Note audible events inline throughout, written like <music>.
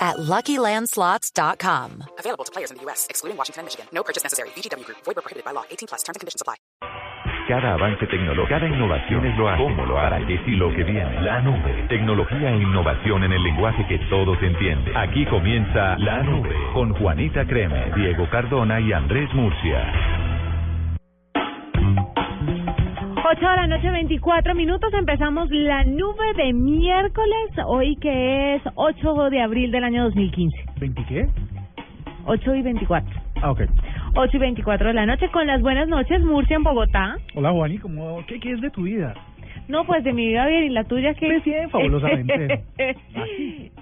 at LuckyLandSlots.com. Available to players in the U.S., excluding Washington and Michigan. No purchase necessary. VGW Group. Void where prohibited by law. 18 plus. Terms and conditions apply. Cada avance tecnológico, cada innovación es lo hace. ¿Cómo lo hará? ¿Qué sí lo que viene? La nube. Tecnología e innovación en el lenguaje que todos entienden. Aquí comienza La Nube con Juanita Creme, Diego Cardona y Andrés Murcia. 8 de la noche, 24 minutos. Empezamos la nube de miércoles, hoy que es 8 de abril del año 2015. ¿20 qué? 8 y 24. Ah, ok. 8 y 24 de la noche con las buenas noches, Murcia en Bogotá. Hola, Juani, ¿cómo, qué, ¿qué es de tu vida? No, pues de mi vida bien y la tuya que... Pues bien, <laughs> fabulosamente.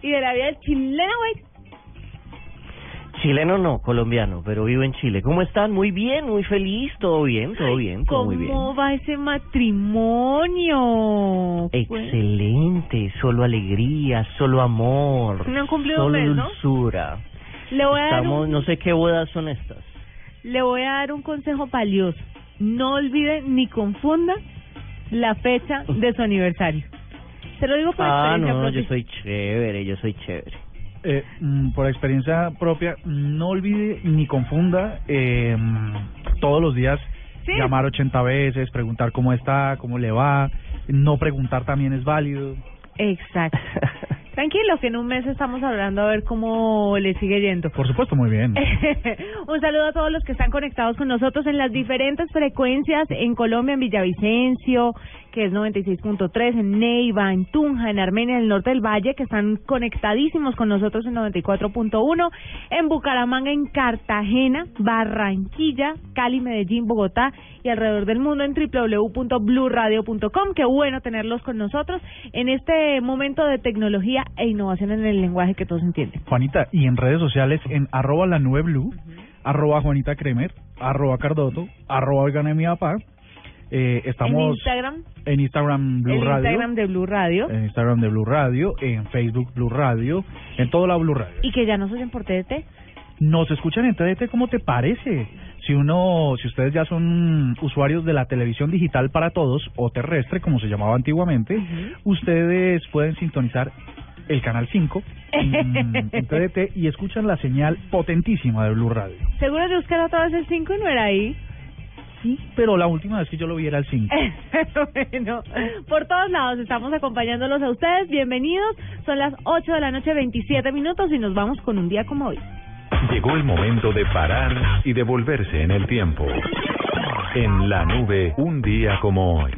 y de la vida del chileno, güey. Chileno no, colombiano, pero vivo en Chile. ¿Cómo están? Muy bien, muy feliz, todo bien, todo bien, todo muy bien. ¿Cómo va ese matrimonio? Excelente, solo alegría, solo amor, No han cumplido solo mes, ¿no? dulzura. Le voy a dar Estamos, un, no sé qué bodas son estas. le voy a dar un consejo valioso. No olvide ni confunda la fecha de su aniversario. Se lo digo por Ah, experiencia no, propia. yo soy chévere, yo soy chévere. Eh, mm, por experiencia propia, no olvide ni confunda eh, todos los días Sí. llamar 80 veces, preguntar cómo está, cómo le va. No preguntar también es válido. Exacto. <laughs> Tranquilo, que en un mes estamos hablando a ver cómo le sigue yendo. Por supuesto, muy bien. <laughs> un saludo a todos los que están conectados con nosotros en las diferentes frecuencias en Colombia, en Villavicencio, que es 96.3, en Neiva, en Tunja, en Armenia, en el norte del Valle, que están conectadísimos con nosotros en 94.1, en Bucaramanga, en Cartagena, Barranquilla, Cali, Medellín, Bogotá y alrededor del mundo en www.bluradio.com. Qué bueno tenerlos con nosotros en este momento de tecnología e innovación en el lenguaje que todos entienden. Juanita, y en redes sociales en arroba la nube blue, arroba Juanita Kremer, arroba Cardoto, arroba Oigan a mi papá. Eh, estamos en Instagram, en Instagram Blue el Radio. Instagram de Blue Radio. en Instagram de Blue Radio, en Facebook Blue Radio, en todo la Blue Radio. Y que ya nos oyen por TDT. Nos escuchan en TDT, ¿cómo te parece? Si uno, si ustedes ya son usuarios de la televisión digital para todos o terrestre, como se llamaba antiguamente, ustedes pueden sintonizar el canal 5 en, en TDT y escuchan la señal potentísima de Blue Radio. <laughs> Seguro de buscar otra vez el 5 y no era ahí. Sí, pero la última vez que yo lo vi era el 5. <laughs> bueno, por todos lados estamos acompañándolos a ustedes. Bienvenidos. Son las 8 de la noche, 27 minutos y nos vamos con un día como hoy. Llegó el momento de parar y devolverse en el tiempo. En la nube, un día como hoy.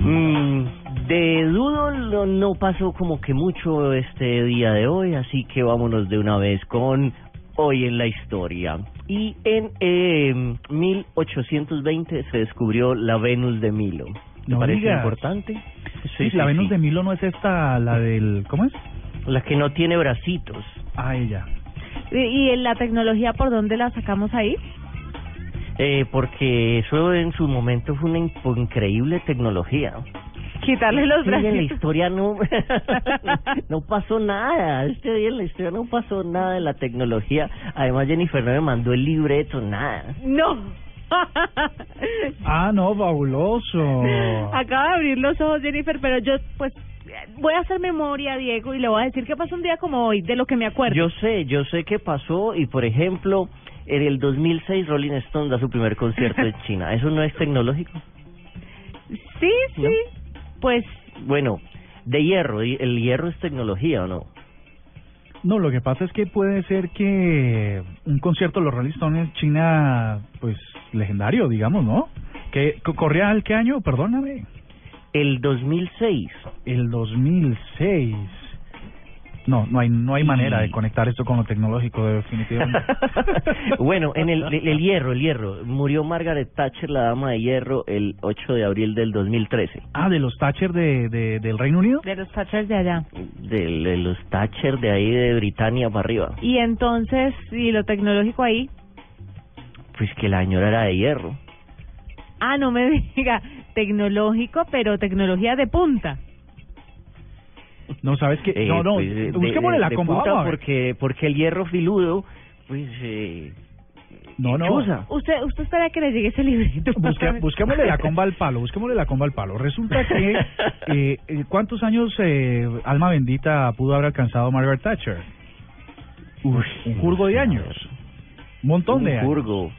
Mm, de dudo no, no pasó como que mucho este día de hoy, así que vámonos de una vez con hoy en la historia. Y en eh, 1820 se descubrió la Venus de Milo. ¿Te No parece digas. importante? Sí, la Venus de Milo no es esta, la del... ¿Cómo es? La que no tiene bracitos. Ah, ella. ¿Y, y en la tecnología por dónde la sacamos ahí? Eh, porque eso en su momento fue una in- increíble tecnología. Quitarle los Este día en la brazos. historia no, <laughs> no pasó nada. Este día en la historia no pasó nada de la tecnología. Además, Jennifer no me mandó el libreto, nada. No. Ah, no, fabuloso. Acaba de abrir los ojos Jennifer, pero yo pues voy a hacer memoria, Diego, y le voy a decir qué pasó un día como hoy, de lo que me acuerdo. Yo sé, yo sé qué pasó y, por ejemplo, en el 2006 Rolling Stone da su primer concierto en China. ¿Eso no es tecnológico? Sí, sí. ¿No? Pues Bueno, de hierro, ¿y ¿el hierro es tecnología o no? No, lo que pasa es que puede ser que un concierto de los Rolling Stones en China, pues legendario, digamos, ¿no? Que co- corría al qué año, perdóname, El 2006. el 2006. No, no hay no hay Y- manera de conectar esto con lo tecnológico definitivamente. <laughs> bueno, en el, el, el hierro, el hierro. Murió Margaret Thatcher, la dama de hierro, el 8 de abril del 2013. ah, de los Thatcher de, de del Reino Unido. de los Thatchers de allá. De, de los Thatcher de ahí de Britania para arriba. Y entonces, y lo tecnológico ahí, Pues que la señora era de hierro. Ah, no me <laughs> diga tecnológico, pero tecnología de punta. No, ¿sabes qué? Eh, no, no, pues, busquémosle la de comba, punta vamos a ver. porque porque el hierro filudo pues eh, No, no. Usted usted espera que le llegue ese librito. Busque- busquémosle la comba al <laughs> palo, busquémosle la comba al palo. Resulta que, eh, eh, ¿cuántos años, eh, alma bendita, pudo haber alcanzado Margaret Thatcher? un jurgo de años. Un montón de un años. jurgo.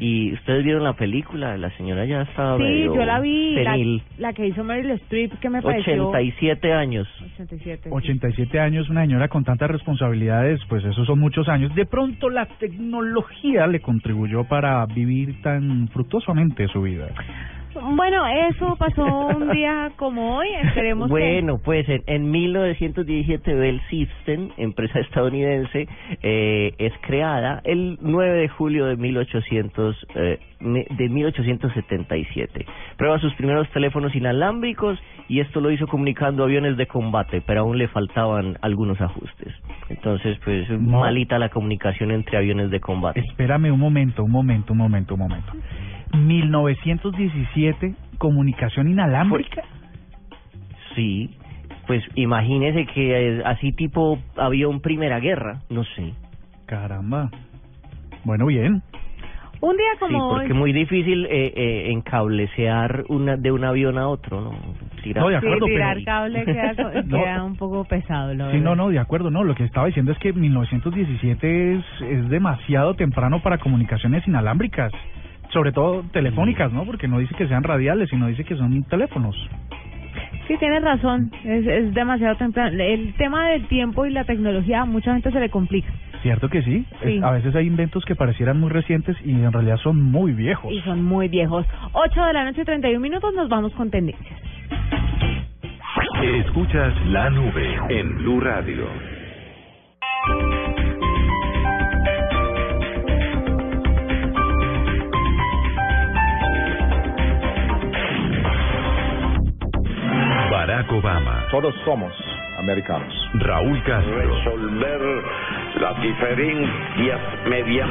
Y ustedes vieron la película, la señora ya estaba Sí, medio yo la vi, la, que hizo Meryl Streep, que me pareció... 87 años. 87. sí. 87 años, una señora con tantas responsabilidades, pues esos son muchos años. De pronto la tecnología le contribuyó para vivir tan fructuosamente su vida. Bueno, eso pasó un día como hoy, esperemos que... Bueno, pues en, en 1917 Bell System, empresa estadounidense, eh, es creada el 9 de julio de 1800 eh, de 1877. Prueba sus primeros teléfonos inalámbricos y esto lo hizo comunicando aviones de combate, pero aún le faltaban algunos ajustes. Entonces, pues No. malita la comunicación entre aviones de combate. Espérame un momento, un momento, un momento, un momento. 1917, comunicación inalámbrica. Sí, pues imagínese que eh, así tipo avión Primera Guerra, no sé. Caramba. Bueno, bien. Un día Sí, como porque hoy... es muy difícil eh, eh, una, de un avión a otro, ¿no? Tirar- No, de Sí, acuerdo, tirar pero- cable queda, co- <laughs> No. queda un poco pesado, lo Sí, no, no, de acuerdo, no. Lo que estaba diciendo es que 1917 es, es demasiado temprano para comunicaciones inalámbricas. Sobre todo telefónicas, ¿no? Porque no dice que sean radiales, sino dice que son teléfonos. Sí, tienes razón, es, es demasiado temprano. El tema del tiempo y la tecnología a mucha gente se le complica ¿Cierto que sí? Sí. Es- a veces hay inventos que parecieran muy recientes y en realidad son muy viejos. y son muy viejos. 8 de la noche, 31 minutos, nos vamos con tendencias. Escuchas la nube en Blue Radio. Barack Obama, Todos somos americanos. Raúl Castro resolver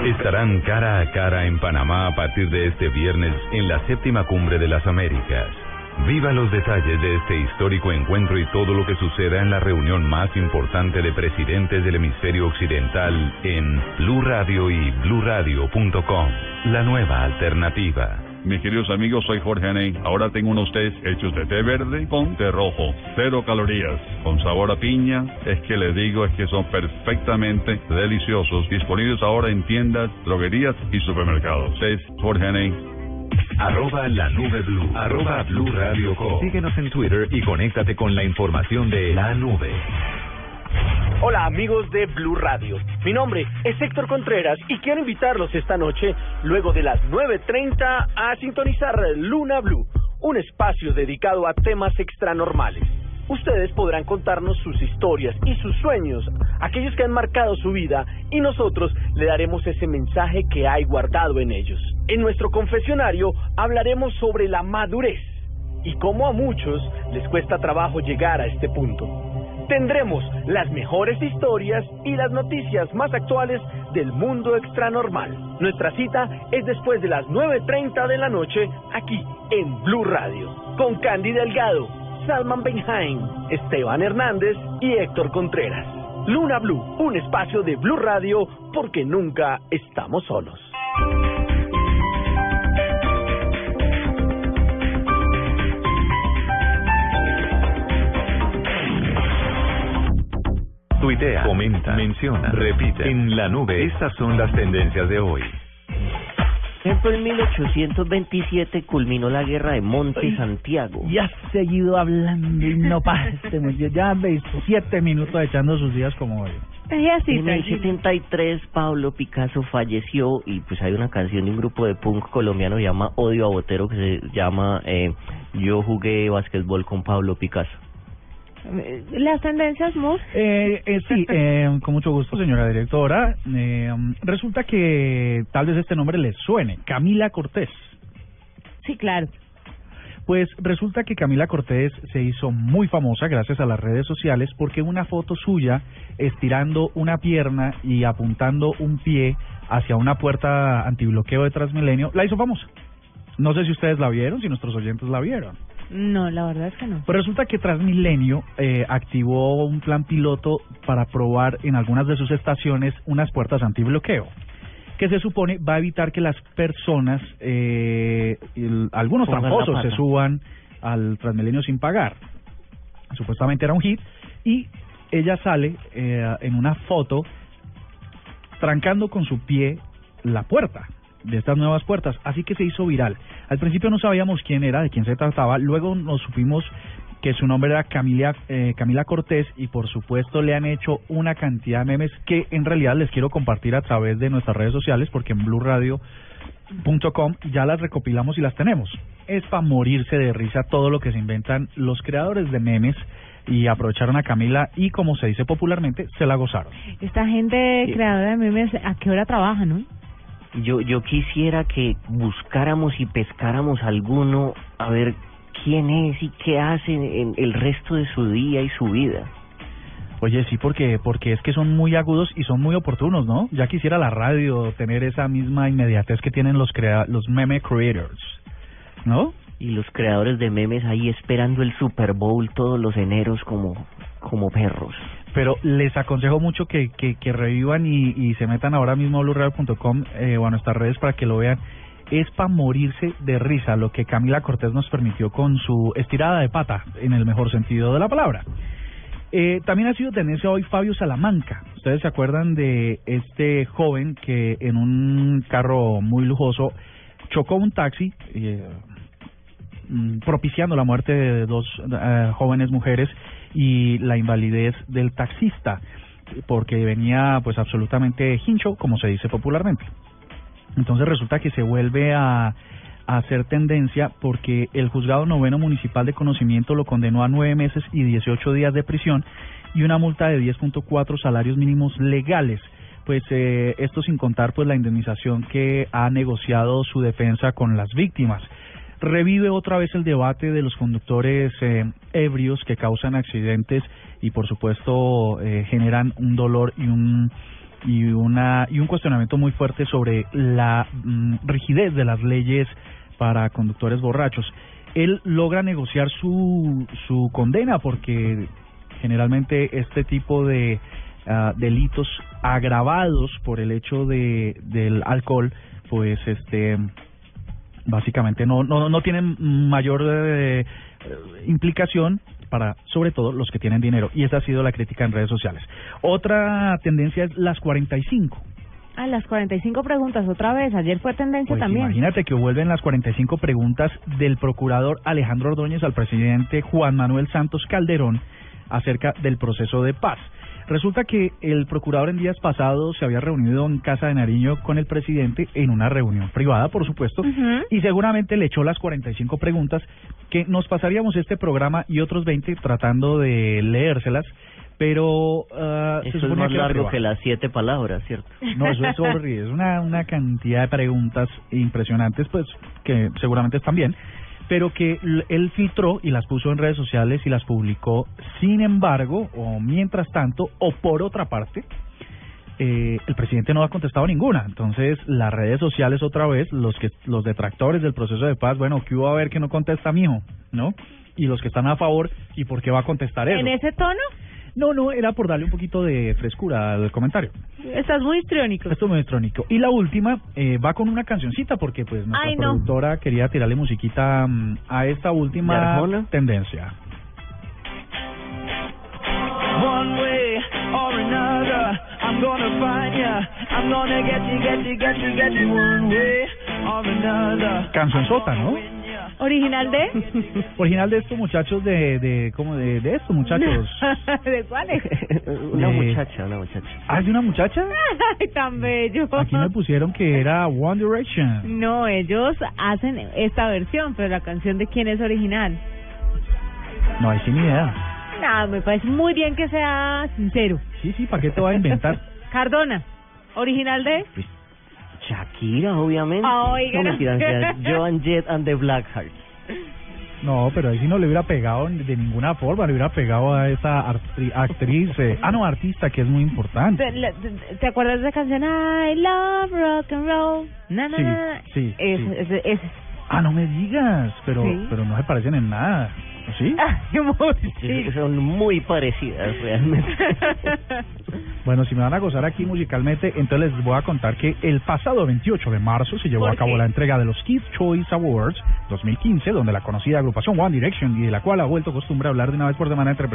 estarán cara a cara en Panamá a partir de este viernes en la séptima cumbre de las Américas. Viva los detalles de este histórico encuentro y todo lo que suceda en la reunión más importante de presidentes del hemisferio occidental en Blue Radio y bluradio.com. La nueva alternativa. Mis queridos amigos, soy Jorge Aney. Ahora tengo unos tés hechos de té verde con té rojo. Cero calorías, con sabor a piña. Es que les digo, es que son perfectamente deliciosos. Disponibles ahora en tiendas, droguerías y supermercados. Tés Jorge Aney. Arroba la nube blue. Arroba blue radio com. Síguenos en Twitter y conéctate con la información de la nube. Hola amigos de Blue Radio. Mi nombre es Héctor Contreras y quiero invitarlos esta noche, luego de las 9.30, a sintonizar Luna Blue, un espacio dedicado a temas extranormales. Ustedes podrán contarnos sus historias y sus sueños, aquellos que han marcado su vida, y nosotros le daremos ese mensaje que hay guardado en ellos. En nuestro confesionario hablaremos sobre la madurez y cómo a muchos les cuesta trabajo llegar a este punto. Tendremos las mejores historias y las noticias más actuales del mundo extranormal. Nuestra cita es después de las 9.30 de la noche aquí en Blue Radio con Candy Delgado, Salman Benhaim, Esteban Hernández y Héctor Contreras. Luna Blue, un espacio de Blue Radio porque nunca estamos solos. Tuitea, comenta, menciona, repite. En la nube, estas son las tendencias de hoy. Por ejemplo, en 1827 culminó la guerra de Monte Santiago. Y has seguido hablando y no pasaste. Ya veis, siete minutos echando sus días como hoy. Así, En el tranquilo. 73 Pablo Picasso falleció y pues hay una canción de un grupo de punk colombiano que se llama Odio a Botero que se llama eh, Yo jugué basquetbol con Pablo Picasso. Eh, Las tendencias, Mus. Eh, eh, sí, eh, con mucho gusto, señora directora. Eh, resulta que tal vez este nombre les suene, Camila Cortés. Sí, claro. Pues resulta que Camila Cortés se hizo muy famosa gracias a las redes sociales porque una foto suya estirando una pierna y apuntando un pie hacia una puerta antibloqueo de Transmilenio la hizo famosa. No sé si ustedes la vieron, si nuestros oyentes la vieron. No, la verdad es que no. Pues resulta que Transmilenio eh, activó un plan piloto para probar en algunas de sus estaciones unas puertas antibloqueo, que se supone va a evitar que las personas, eh, el- algunos Pongan tramposos se suban al Transmilenio sin pagar. Supuestamente era un hit y ella sale eh, en una foto trancando con su pie la puerta de estas nuevas puertas, así que se hizo viral. Al principio no sabíamos quién era, de quién se trataba, luego nos supimos que su nombre era Camila, eh, Camila Cortés y por supuesto le han hecho una cantidad de memes que en realidad les quiero compartir a través de nuestras redes sociales porque en blueradio.com ya las recopilamos y las tenemos. Es para morirse de risa todo lo que se inventan los creadores de memes y aprovecharon a Camila y como se dice popularmente, se la gozaron. Esta gente creadora de memes, ¿a qué hora trabaja, no? Yo, yo quisiera que buscáramos y pescáramos alguno a ver quién es y qué hace en el resto de su día y su vida. Oye, sí, porque porque es que son muy agudos y son muy oportunos, ¿no? Ya quisiera la radio tener esa misma inmediatez que tienen los crea los meme creators, ¿no? Y los creadores de memes ahí esperando el Super Bowl todos los eneros como, como perros. Pero les aconsejo mucho que, que, revivan y, y se metan ahora mismo a blueradio.com eh, o a nuestras redes para que lo vean. Es para morirse de risa lo que Camila Cortés nos permitió con su estirada de pata, en el mejor sentido de la palabra. Eh, también ha sido tendencia hoy Fabio Salamanca. Ustedes se acuerdan de este joven que en un carro muy lujoso chocó un taxi, eh, mm, propiciando la muerte de dos eh, jóvenes mujeres y la invalidez del taxista, porque venía pues absolutamente hincho, como se dice popularmente. Entonces resulta que se vuelve a, hacer tendencia porque el juzgado noveno municipal de conocimiento lo condenó a nueve meses y 18 días de prisión y una multa de 10.4 salarios mínimos legales. Pues eh, esto sin contar pues la indemnización que ha negociado su defensa con las víctimas. Revive otra vez el debate de los conductores eh, ebrios que causan accidentes y por supuesto eh, generan un dolor y un y una y un cuestionamiento muy fuerte sobre la mm, rigidez de las leyes para conductores borrachos. Él logra negociar su su condena porque generalmente este tipo de ah, delitos agravados por el hecho de del alcohol pues este básicamente no no no tienen mayor eh, implicación para sobre todo los que tienen dinero y esa ha sido la crítica en redes sociales. Otra tendencia es las 45. A las 45 preguntas otra vez. Ayer fue tendencia Pues también. imagínate que vuelven las 45 preguntas del procurador Alejandro Ordóñez al presidente Juan Manuel Santos Calderón acerca del proceso de paz. Resulta que el procurador en días pasados se había reunido en Casa de Nariño con el presidente en una reunión privada, por supuesto, y seguramente le echó las 45 preguntas que nos pasaríamos este programa y otros 20 tratando de leérselas, pero ah, se Eso es más que largo que las siete palabras, ¿cierto? No, eso es horrible, es una, una cantidad de preguntas impresionantes, pues que seguramente están bien, pero que él filtró y las puso en redes sociales y las publicó. Sin embargo, o mientras tanto, o por otra parte, eh, el presidente no ha contestado ninguna. Entonces, las redes sociales otra vez, los que los detractores del proceso de paz, bueno, ¿qué hubo a ver que no contesta mijo? ¿No? Y los que están a favor, ¿y por qué va a contestar eso? ¿En ese tono? No, no, era por darle un poquito de frescura al comentario. Estás muy histriónico. Esto es muy electrónico. Y la última eh, va con una cancioncita porque pues nuestra Ay, no. productora quería tirarle musiquita mm, a esta ¿De última tendencia. One way or another, I'm gonna find ya. I'm gonna get you, get you, get you, get you one way or another. Cancionzota, ¿no? ¿Original de? Original de estos muchachos de, de ¿cómo? De, de estos muchachos. <laughs> ¿De cuáles? <laughs> una muchacha, una muchacha. ¿Ah, de una muchacha? <laughs> Ay, tan bello. Aquí me pusieron que era One Direction. No, ellos hacen esta versión, pero la canción de quién es original. No, hay sin idea. Nada, me parece muy bien que sea sincero. Sí, sí, ¿para qué te va a inventar? Cardona, original de. Shakira, obviamente. Ah, oiga, no no. mentiras, era Joan Jett and the Blackhearts. No, pero ahí sí no le hubiera pegado de ninguna forma, le hubiera pegado a esa actriz, eh, ah no, artista, que es muy importante. ¿Te, te- te acuerdas de esa canción? I love rock and roll. Na, na, Sí, sí, Es- sí. es- es- Ah, no me digas, pero Sí. pero no se parecen en nada. ¿Sí? <laughs> Ay. Sí, Son muy parecidas realmente. <laughs> Bueno, si me van a gozar aquí musicalmente, entonces les voy a contar que el pasado 28 de marzo se llevó ¿Por a cabo qué? la entrega de los Kids Choice Awards 2015, donde la conocida agrupación One Direction y de la cual ha vuelto costumbre hablar de una vez por semana entre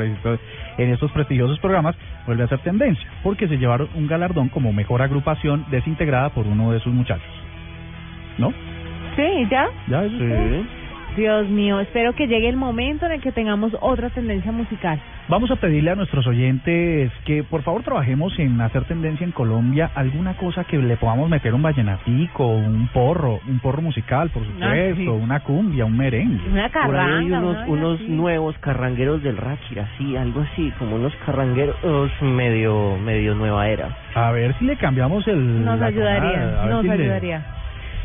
en estos prestigiosos programas, vuelve a ser tendencia, porque se llevaron un galardón como mejor agrupación desintegrada por uno de sus muchachos. ¿No? Sí, ¿ya? Ya, eso es todo. Dios mío, espero que llegue el momento en el que tengamos otra tendencia musical. Vamos a pedirle a nuestros oyentes que por favor trabajemos en hacer tendencia en Colombia, alguna cosa que le podamos meter un vallenatico, un porro, un porro musical, por supuesto, Ah, sí. una cumbia, un merengue. Una Por ahí hay carranga, unos, unos así. nuevos carrangueros del Ráchira, sí, algo así, como unos carrangueros medio, medio nueva era. A ver si le cambiamos el... Nos ayudaría, nos si le- ayudaría.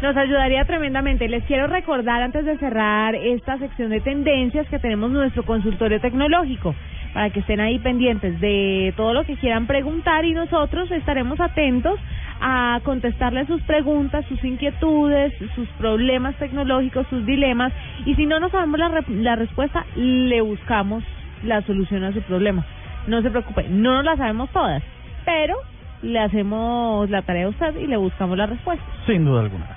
Nos ayudaría tremendamente. Les quiero recordar antes de cerrar esta sección de tendencias que tenemos nuestro consultorio tecnológico para que estén ahí pendientes de todo lo que quieran preguntar y nosotros estaremos atentos a contestarles sus preguntas, sus inquietudes, sus problemas tecnológicos, sus dilemas y si no nos sabemos la, la respuesta, le buscamos la solución a su problema. No se preocupe, no nos la sabemos todas, pero le hacemos la tarea a usted y le buscamos la respuesta. Sin duda alguna.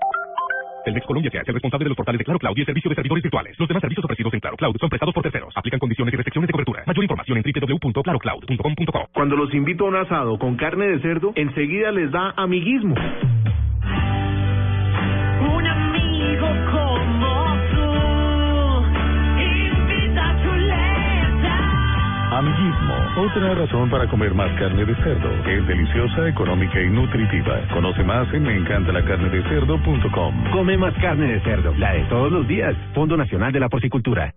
Telmex Colombia se hace responsable de los portales de Claro Cloud y el servicio de servidores virtuales. Los demás servicios ofrecidos en Claro Cloud son prestados por terceros. Aplican condiciones y restricciones de cobertura. Mayor información en www.clarocloud.com.co. Cuando los invito a un asado con carne de cerdo, enseguida les da amiguismo. Un amigo como tú invita a. Amiguismo, otra razón para comer más carne de cerdo. Es deliciosa, económica y nutritiva. Conoce más en meencantalacarnedecerdo.com. Come más carne de cerdo, la de todos los días. Fondo Nacional de la Porcicultura.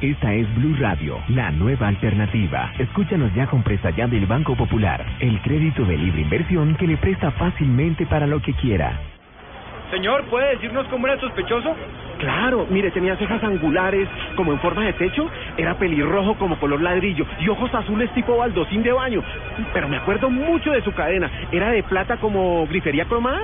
Esta es Blue Radio, la nueva alternativa. Escúchanos ya con presta ya del Banco Popular, el crédito de libre inversión que le presta fácilmente para lo que quiera. Señor, ¿puede decirnos cómo era sospechoso? Claro, mire, tenía cejas angulares como en forma de techo, era pelirrojo como color ladrillo y ojos azules tipo baldocín de baño. Pero me acuerdo mucho de su cadena, era de plata como grifería cromada.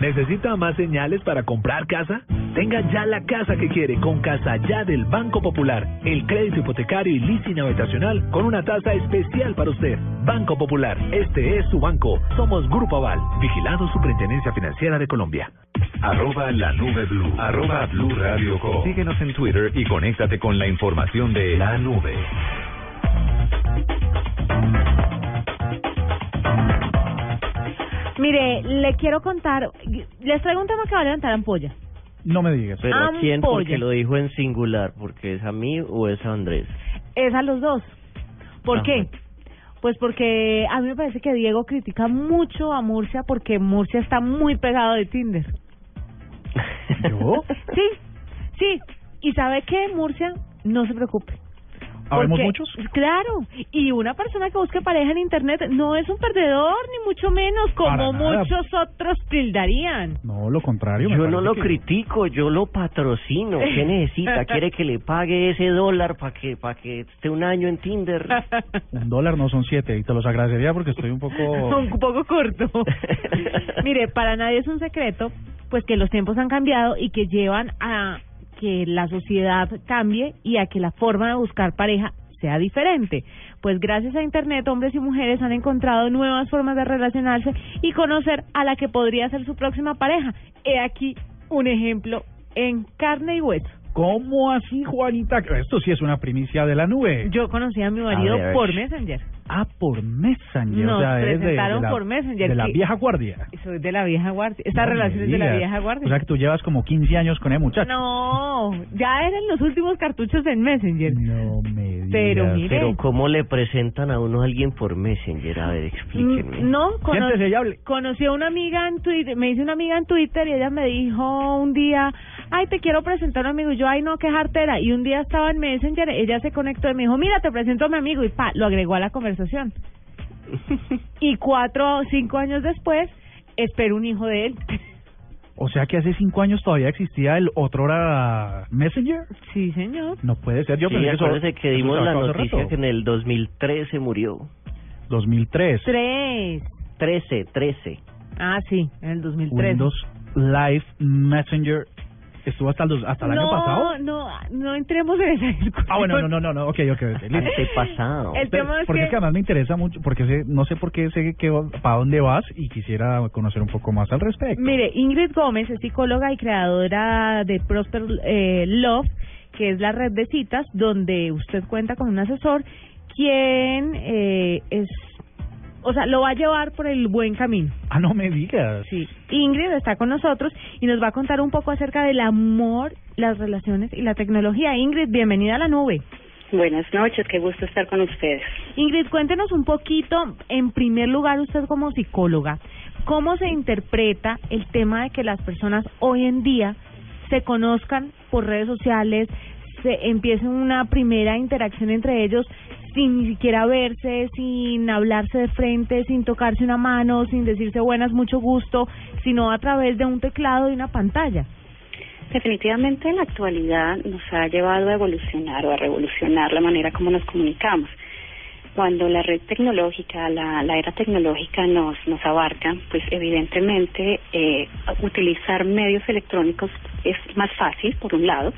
¿Necesita más señales para comprar casa? Tenga ya la casa que quiere con Casa Ya del Banco Popular. El crédito hipotecario y leasing habitacional con una tasa especial para usted. Banco Popular, este es su banco. Somos Grupo Aval, vigilado Superintendencia Financiera de Colombia. Arroba la nube blue. Arroba blue radio com. Síguenos en Twitter y conéctate con la información de la nube. Mire, le quiero contar, les traigo un tema que va a levantar ampolla. No me digas. Pero ¿a quién? Porque lo dijo en singular, porque es a mí o es a Andrés. Es a los dos. ¿Por Ajá. qué? Pues porque a mí me parece que Diego critica mucho a Murcia porque Murcia está muy pegado de Tinder. ¿Yo? <laughs> Sí, sí. ¿Y sabe qué, Murcia? No se preocupe. ¿Habemos Porque- muchos? Claro. Y una persona que busque pareja en Internet no es un perdedor, ni mucho menos, como muchos otros tildarían. No, lo contrario. Yo no lo que- critico, yo lo patrocino. ¿Qué necesita? <laughs> ¿Quiere que le pague ese dólar para que para que esté un año en Tinder? <laughs> Un dólar no son siete y te los agradecería porque estoy un poco... <laughs> un poco corto. Mire, para nadie es un secreto, pues que los tiempos han cambiado y que llevan a que la sociedad cambie y a que la forma de buscar pareja sea diferente. Pues gracias a Internet, hombres y mujeres han encontrado nuevas formas de relacionarse y conocer a la que podría ser su próxima pareja. He aquí un ejemplo en carne y hueso. ¿Cómo así, Juanita? Esto sí es una primicia de la nube. Yo conocí a mi marido A ver. por Messenger. Ah, por Messenger. Nos o sea, es de- de, presentaron la, por Messenger, De la que- vieja guardia. Soy de la vieja guardia. Esta No me relación es de la vieja guardia. O sea que tú llevas como 15 años con el muchacho. No, ya eran los últimos cartuchos en Messenger. No me digas. Pero mire. Pero ¿cómo le presentan a uno a alguien por Messenger? A ver, explíquenme. Mm, No, cono- conocí a una amiga en Twitter, me hice una amiga en Twitter y ella me dijo un día, ay, te quiero presentar a un amigo. Y yo, ay, no, qué jartera. Y un día estaba en Messenger, ella se conectó y me dijo, mira, te presento a mi amigo. Y pa, lo agregó a la conversación. <laughs> y cuatro o cinco años después, espero un hijo de él. O sea que hace 5 años todavía existía el otro hora Messenger. Sí, señor. No puede ser. Yo sí, pensé que eso- acuérdese que dimos se la noticia que en el 2013 murió. 2003. Tres. 13, 13. Ah, sí, en el 2003. Windows Live Messenger estuvo hasta hasta el no, año pasado. no, no entremos en esa discusión. Ah, bueno, no, no, no, no, ok, ok. ok, listo. Antepasado. El tema es porque que- es que además me interesa mucho, porque sé, no sé por qué sé que para dónde vas y quisiera conocer un poco más al respecto. Mire, Ingrid Gómez es psicóloga y creadora de Prosper eh, Love, que es la red de citas donde usted cuenta con un asesor quien eh, es, o sea, lo va a llevar por el buen camino. Ah, no me digas. Sí. Ingrid está con nosotros y nos va a contar un poco acerca del amor, las relaciones y la tecnología. Ingrid, bienvenida a la nube. Buenas noches, qué gusto estar con ustedes. Ingrid, cuéntenos un poquito, en primer lugar, usted como psicóloga, ¿cómo se interpreta el tema de que las personas hoy en día se conozcan por redes sociales, se empiece una primera interacción entre ellos sin ni siquiera verse, sin hablarse de frente, sin tocarse una mano, sin decirse buenas, mucho gusto, sino a través de un teclado y una pantalla? Definitivamente en la actualidad nos ha llevado a evolucionar o a revolucionar la manera como nos comunicamos. Cuando la red tecnológica, la, la era tecnológica nos, nos abarca, pues evidentemente eh, utilizar medios electrónicos es más fácil, por un lado.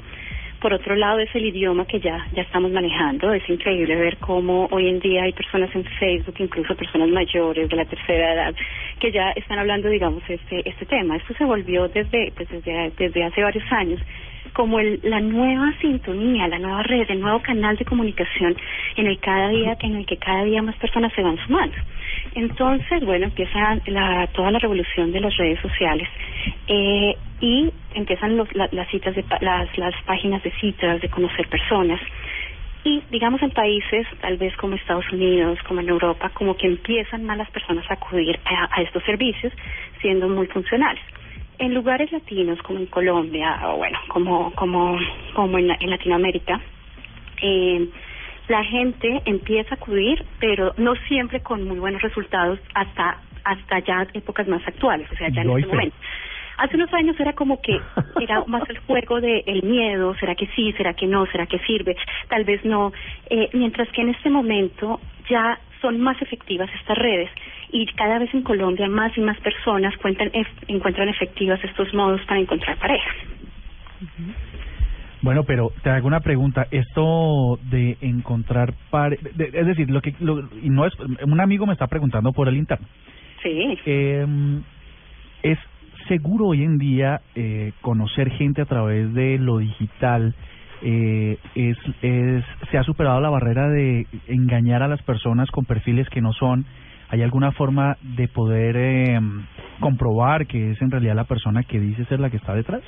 Por otro lado, es el idioma que ya, ya estamos manejando. Es increíble ver cómo hoy en día hay personas en Facebook, incluso personas mayores de la tercera edad, que ya están hablando, digamos, este, este tema. Esto se volvió desde, pues desde, desde hace varios años como el, la nueva sintonía, la nueva red, el nuevo canal de comunicación en el cada día, en el que cada día más personas se van sumando. Entonces, bueno, empieza la, toda la revolución de las redes sociales eh, y empiezan los, la- las citas de las, las páginas de citas, de conocer personas. Y digamos en países tal vez como Estados Unidos, como en Europa, como que empiezan más las personas a acudir a, a estos servicios siendo muy funcionales. En lugares latinos como en Colombia o bueno, como como como en, en Latinoamérica, eh, la gente empieza a acudir, pero no siempre con muy buenos resultados hasta hasta ya épocas más actuales, o sea, ya en este fe. momento. Hace unos años era como que <laughs> era más el juego de el miedo, será que sí, será que no, será que sirve, tal vez no, eh, mientras que en este momento ya son más efectivas estas redes y cada vez en Colombia más y más personas cuentan, encuentran efectivas estos modos para encontrar pareja. Bueno, pero te hago una pregunta. Esto de encontrar pare... de- es decir, lo que lo- y no es un amigo me está preguntando por el interno. Sí. Eh, es seguro hoy en día eh, conocer gente a través de lo digital. Eh, es, es se ha superado la barrera de engañar a las personas con perfiles que no son. ¿Hay alguna forma de poder eh, comprobar que es en realidad la persona que dice ser la que está detrás?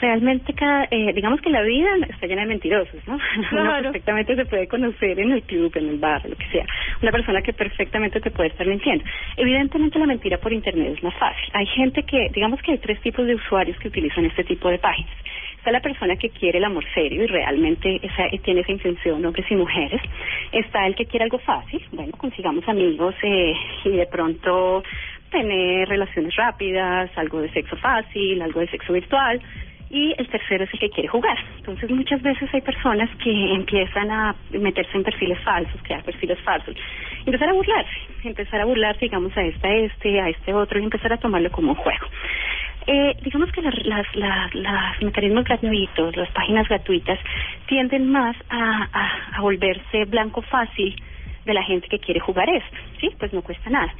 Realmente, cada, eh, digamos que la vida está llena de mentirosos, ¿no? <laughs> Uno perfectamente se puede conocer en el club, en el bar, lo que sea. Una persona que perfectamente te puede estar mintiendo. Evidentemente, la mentira por Internet es más fácil. Hay gente que, digamos que hay tres tipos de usuarios que utilizan este tipo de páginas. Está la persona que quiere el amor serio y realmente esa, eh, tiene esa intención, hombres y mujeres. Está el que quiere algo fácil. Bueno, consigamos amigos eh, y de pronto tener relaciones rápidas, algo de sexo fácil, algo de sexo virtual y el tercero es el que quiere jugar. Entonces muchas veces hay personas que empiezan a meterse en perfiles falsos, crear perfiles falsos, empezar a burlarse, empezar a burlarse, digamos, a este, a este, a este otro, y empezar a tomarlo como un juego. Eh, digamos que las, las, las, las mecanismos gratuitos, las páginas gratuitas, tienden más a, volverse blanco fácil de la gente que quiere jugar esto, ¿sí? Pues no cuesta nada.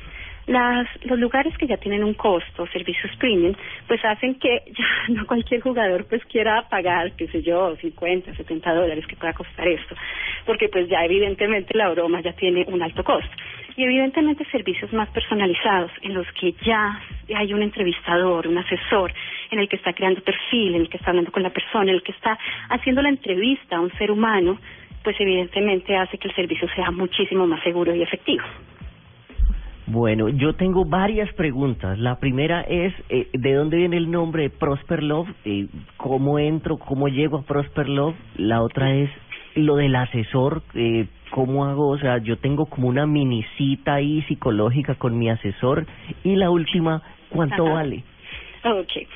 Las, los lugares que ya tienen un costo, servicios premium, pues hacen que <laughs> ya no cualquier jugador pues quiera pagar, qué sé yo, 50, 70 dólares que pueda costar esto, porque pues ya evidentemente la broma ya tiene un alto costo. Y evidentemente servicios más personalizados, en los que ya hay un entrevistador, un asesor, en el que está creando perfil, en el que está hablando con la persona, en el que está haciendo la entrevista a un ser humano, pues evidentemente hace que el servicio sea muchísimo más seguro y efectivo. Bueno, yo tengo varias preguntas. La primera es, eh, ¿de dónde viene el nombre Prosper Love? Eh, ¿Cómo entro? ¿Cómo llego a Prosper Love? La otra es lo del asesor. Eh, ¿Cómo hago? O sea, yo tengo como una mini cita ahí psicológica con mi asesor. Y la última, ¿cuánto Ajá. vale? Ok.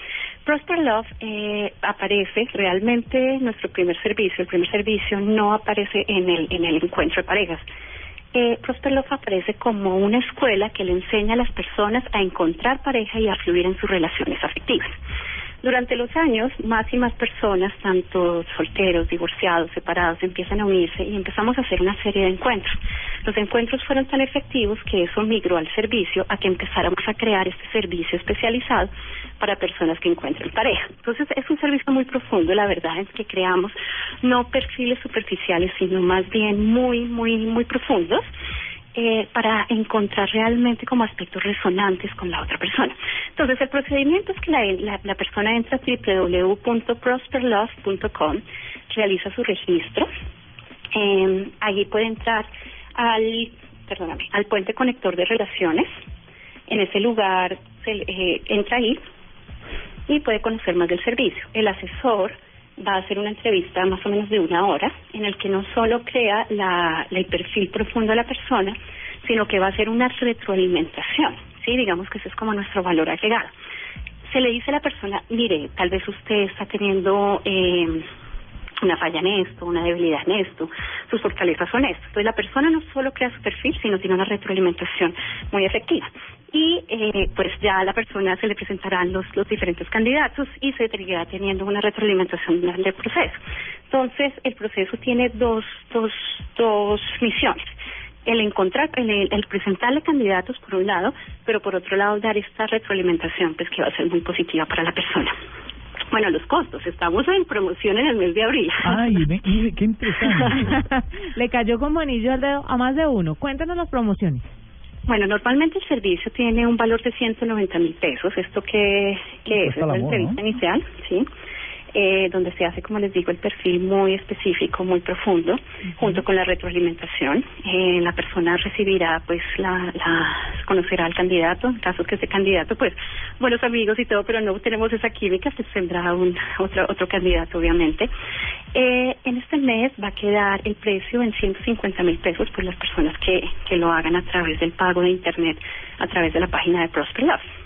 Prosper Love eh, aparece realmente nuestro primer servicio. El primer servicio no aparece en el, en el encuentro de parejas. Eh, Prosper Love aparece como una escuela que le enseña a las personas a encontrar pareja y a fluir en sus relaciones afectivas. Durante los años, más y más personas, tanto solteros, divorciados, separados, empiezan a unirse y empezamos a hacer una serie de encuentros. Los encuentros fueron tan efectivos que eso migró al servicio a que empezáramos a crear este servicio especializado para personas que encuentran pareja. Entonces, es un servicio muy profundo, la verdad es que creamos no perfiles superficiales, sino más bien muy, muy, muy profundos eh, para encontrar realmente como aspectos resonantes con la otra persona. Entonces, el procedimiento es que la, la, persona entra a www.prosperlove.com, realiza su registro, eh, allí puede entrar al, perdóname, al puente conector de relaciones. En ese lugar se, eh, entra ahí y puede conocer más del servicio. El asesor va a hacer una entrevista más o menos de una hora en el que no solo crea la, el perfil profundo de la persona, sino que va a hacer una retroalimentación. Sí, digamos que ese es como nuestro valor agregado. Se le dice a la persona, mire, tal vez usted está teniendo eh, una falla en esto, una debilidad en esto, sus fortalezas son esto. Entonces la persona no solo crea su perfil, sino tiene una retroalimentación muy efectiva. Y eh, pues ya a la persona se le presentarán los, los diferentes candidatos y se seguirá teniendo una retroalimentación durante el proceso. Entonces el proceso tiene dos, dos, dos misiones el encontrar, el, el presentarle candidatos por un lado, pero por otro lado dar esta retroalimentación pues que va a ser muy positiva para la persona. Bueno, los costos, estamos en promoción en el mes de abril. Ay, <laughs> ve- mire, qué interesante. <laughs> Le cayó como anillo al dedo a más de uno. Cuéntanos las promociones. Bueno, normalmente el servicio tiene un valor de 190 mil pesos. ¿Esto qué, qué es? Cuesta Es la entrevista inicial, ¿sí? Eh, donde se hace, como les digo, el perfil muy específico, muy profundo, junto con la retroalimentación. Eh, la persona recibirá, pues, la, la, conocerá al candidato, en caso que ese candidato, pues, buenos amigos y todo, pero no tenemos esa química, pues tendrá un, otro, otro candidato, obviamente. Eh, en este mes va a quedar el precio en 150 mil pesos por las personas que, que lo hagan a través del pago de Internet, a través de la página de Prosper Love.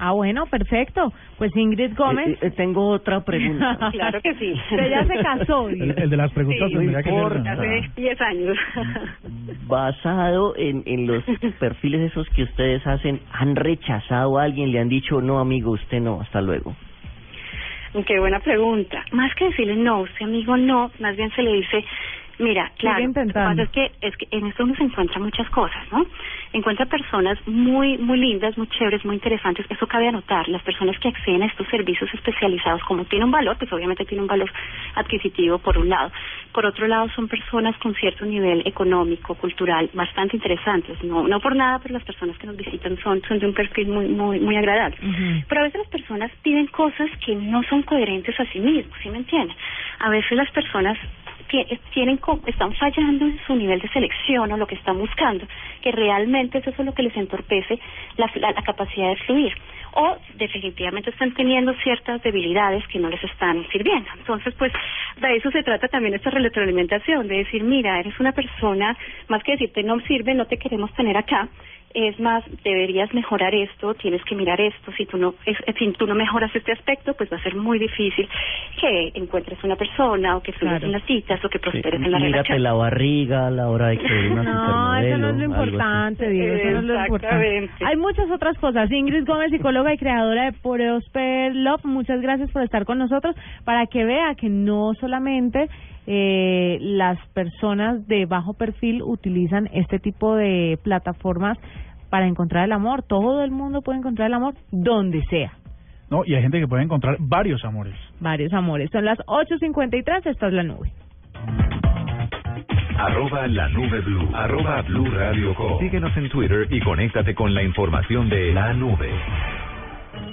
Ah, bueno, perfecto. Pues Ingrid Gómez. Eh, eh, tengo otra <laughs> pregunta. Claro que sí. Ya se casó. El, el de las preguntas Sí, tendría que ser. Hace 10 años. Basado en, en los perfiles esos que ustedes hacen, ¿han rechazado a alguien? ¿Le han dicho, no, amigo, usted no, hasta luego? Qué buena pregunta. Más que decirle no, usted amigo no, más bien se le dice, mira, claro, lo que pasa es que, es que en esto uno se encuentra muchas cosas, ¿no? Encuentra personas muy, muy lindas, muy chéveres, muy interesantes. Eso cabe anotar. Las personas que acceden a estos servicios especializados, como tiene un valor, pues obviamente tiene un valor adquisitivo por un lado. Por otro lado, son personas con cierto nivel económico, cultural, bastante interesantes. No, no por nada, pero las personas que nos visitan son, son de un perfil muy, muy, muy agradable. Pero a veces las personas piden cosas que no son coherentes a sí mismos, ¿sí me entienden? A veces las personas tienen están fallando en su nivel de selección o lo que están buscando, que realmente eso es lo que les entorpece la, la, la capacidad de fluir. O definitivamente están teniendo ciertas debilidades que no les están sirviendo. Entonces, pues, de eso se trata también esta retroalimentación, de decir, mira, eres una persona, más que decirte no sirve, no te queremos tener acá, es más, deberías mejorar esto, tienes que mirar esto, si tú no, es, si tú no mejoras este aspecto, pues va a ser muy difícil que encuentres una persona o que fluyas Claro. en las citas o que prosperes en la Mírate relación. la barriga a la hora de que una No, eso no es lo importante, Diego, eso no es lo importante. Exactamente. Hay muchas otras cosas. Ingrid Gómez, psicóloga y creadora de Prosper Love, muchas gracias por estar con nosotros para que vea que no solamente eh, las personas de bajo perfil utilizan este tipo de plataformas para encontrar el amor. Todo el mundo puede encontrar el amor donde sea. ¿no? Y hay gente que puede encontrar varios amores. Varios amores. Son las 8.53, esta es la nube. Arroba la nube blue. Arroba blue radio com. Síguenos en Twitter y conéctate con la información de la nube.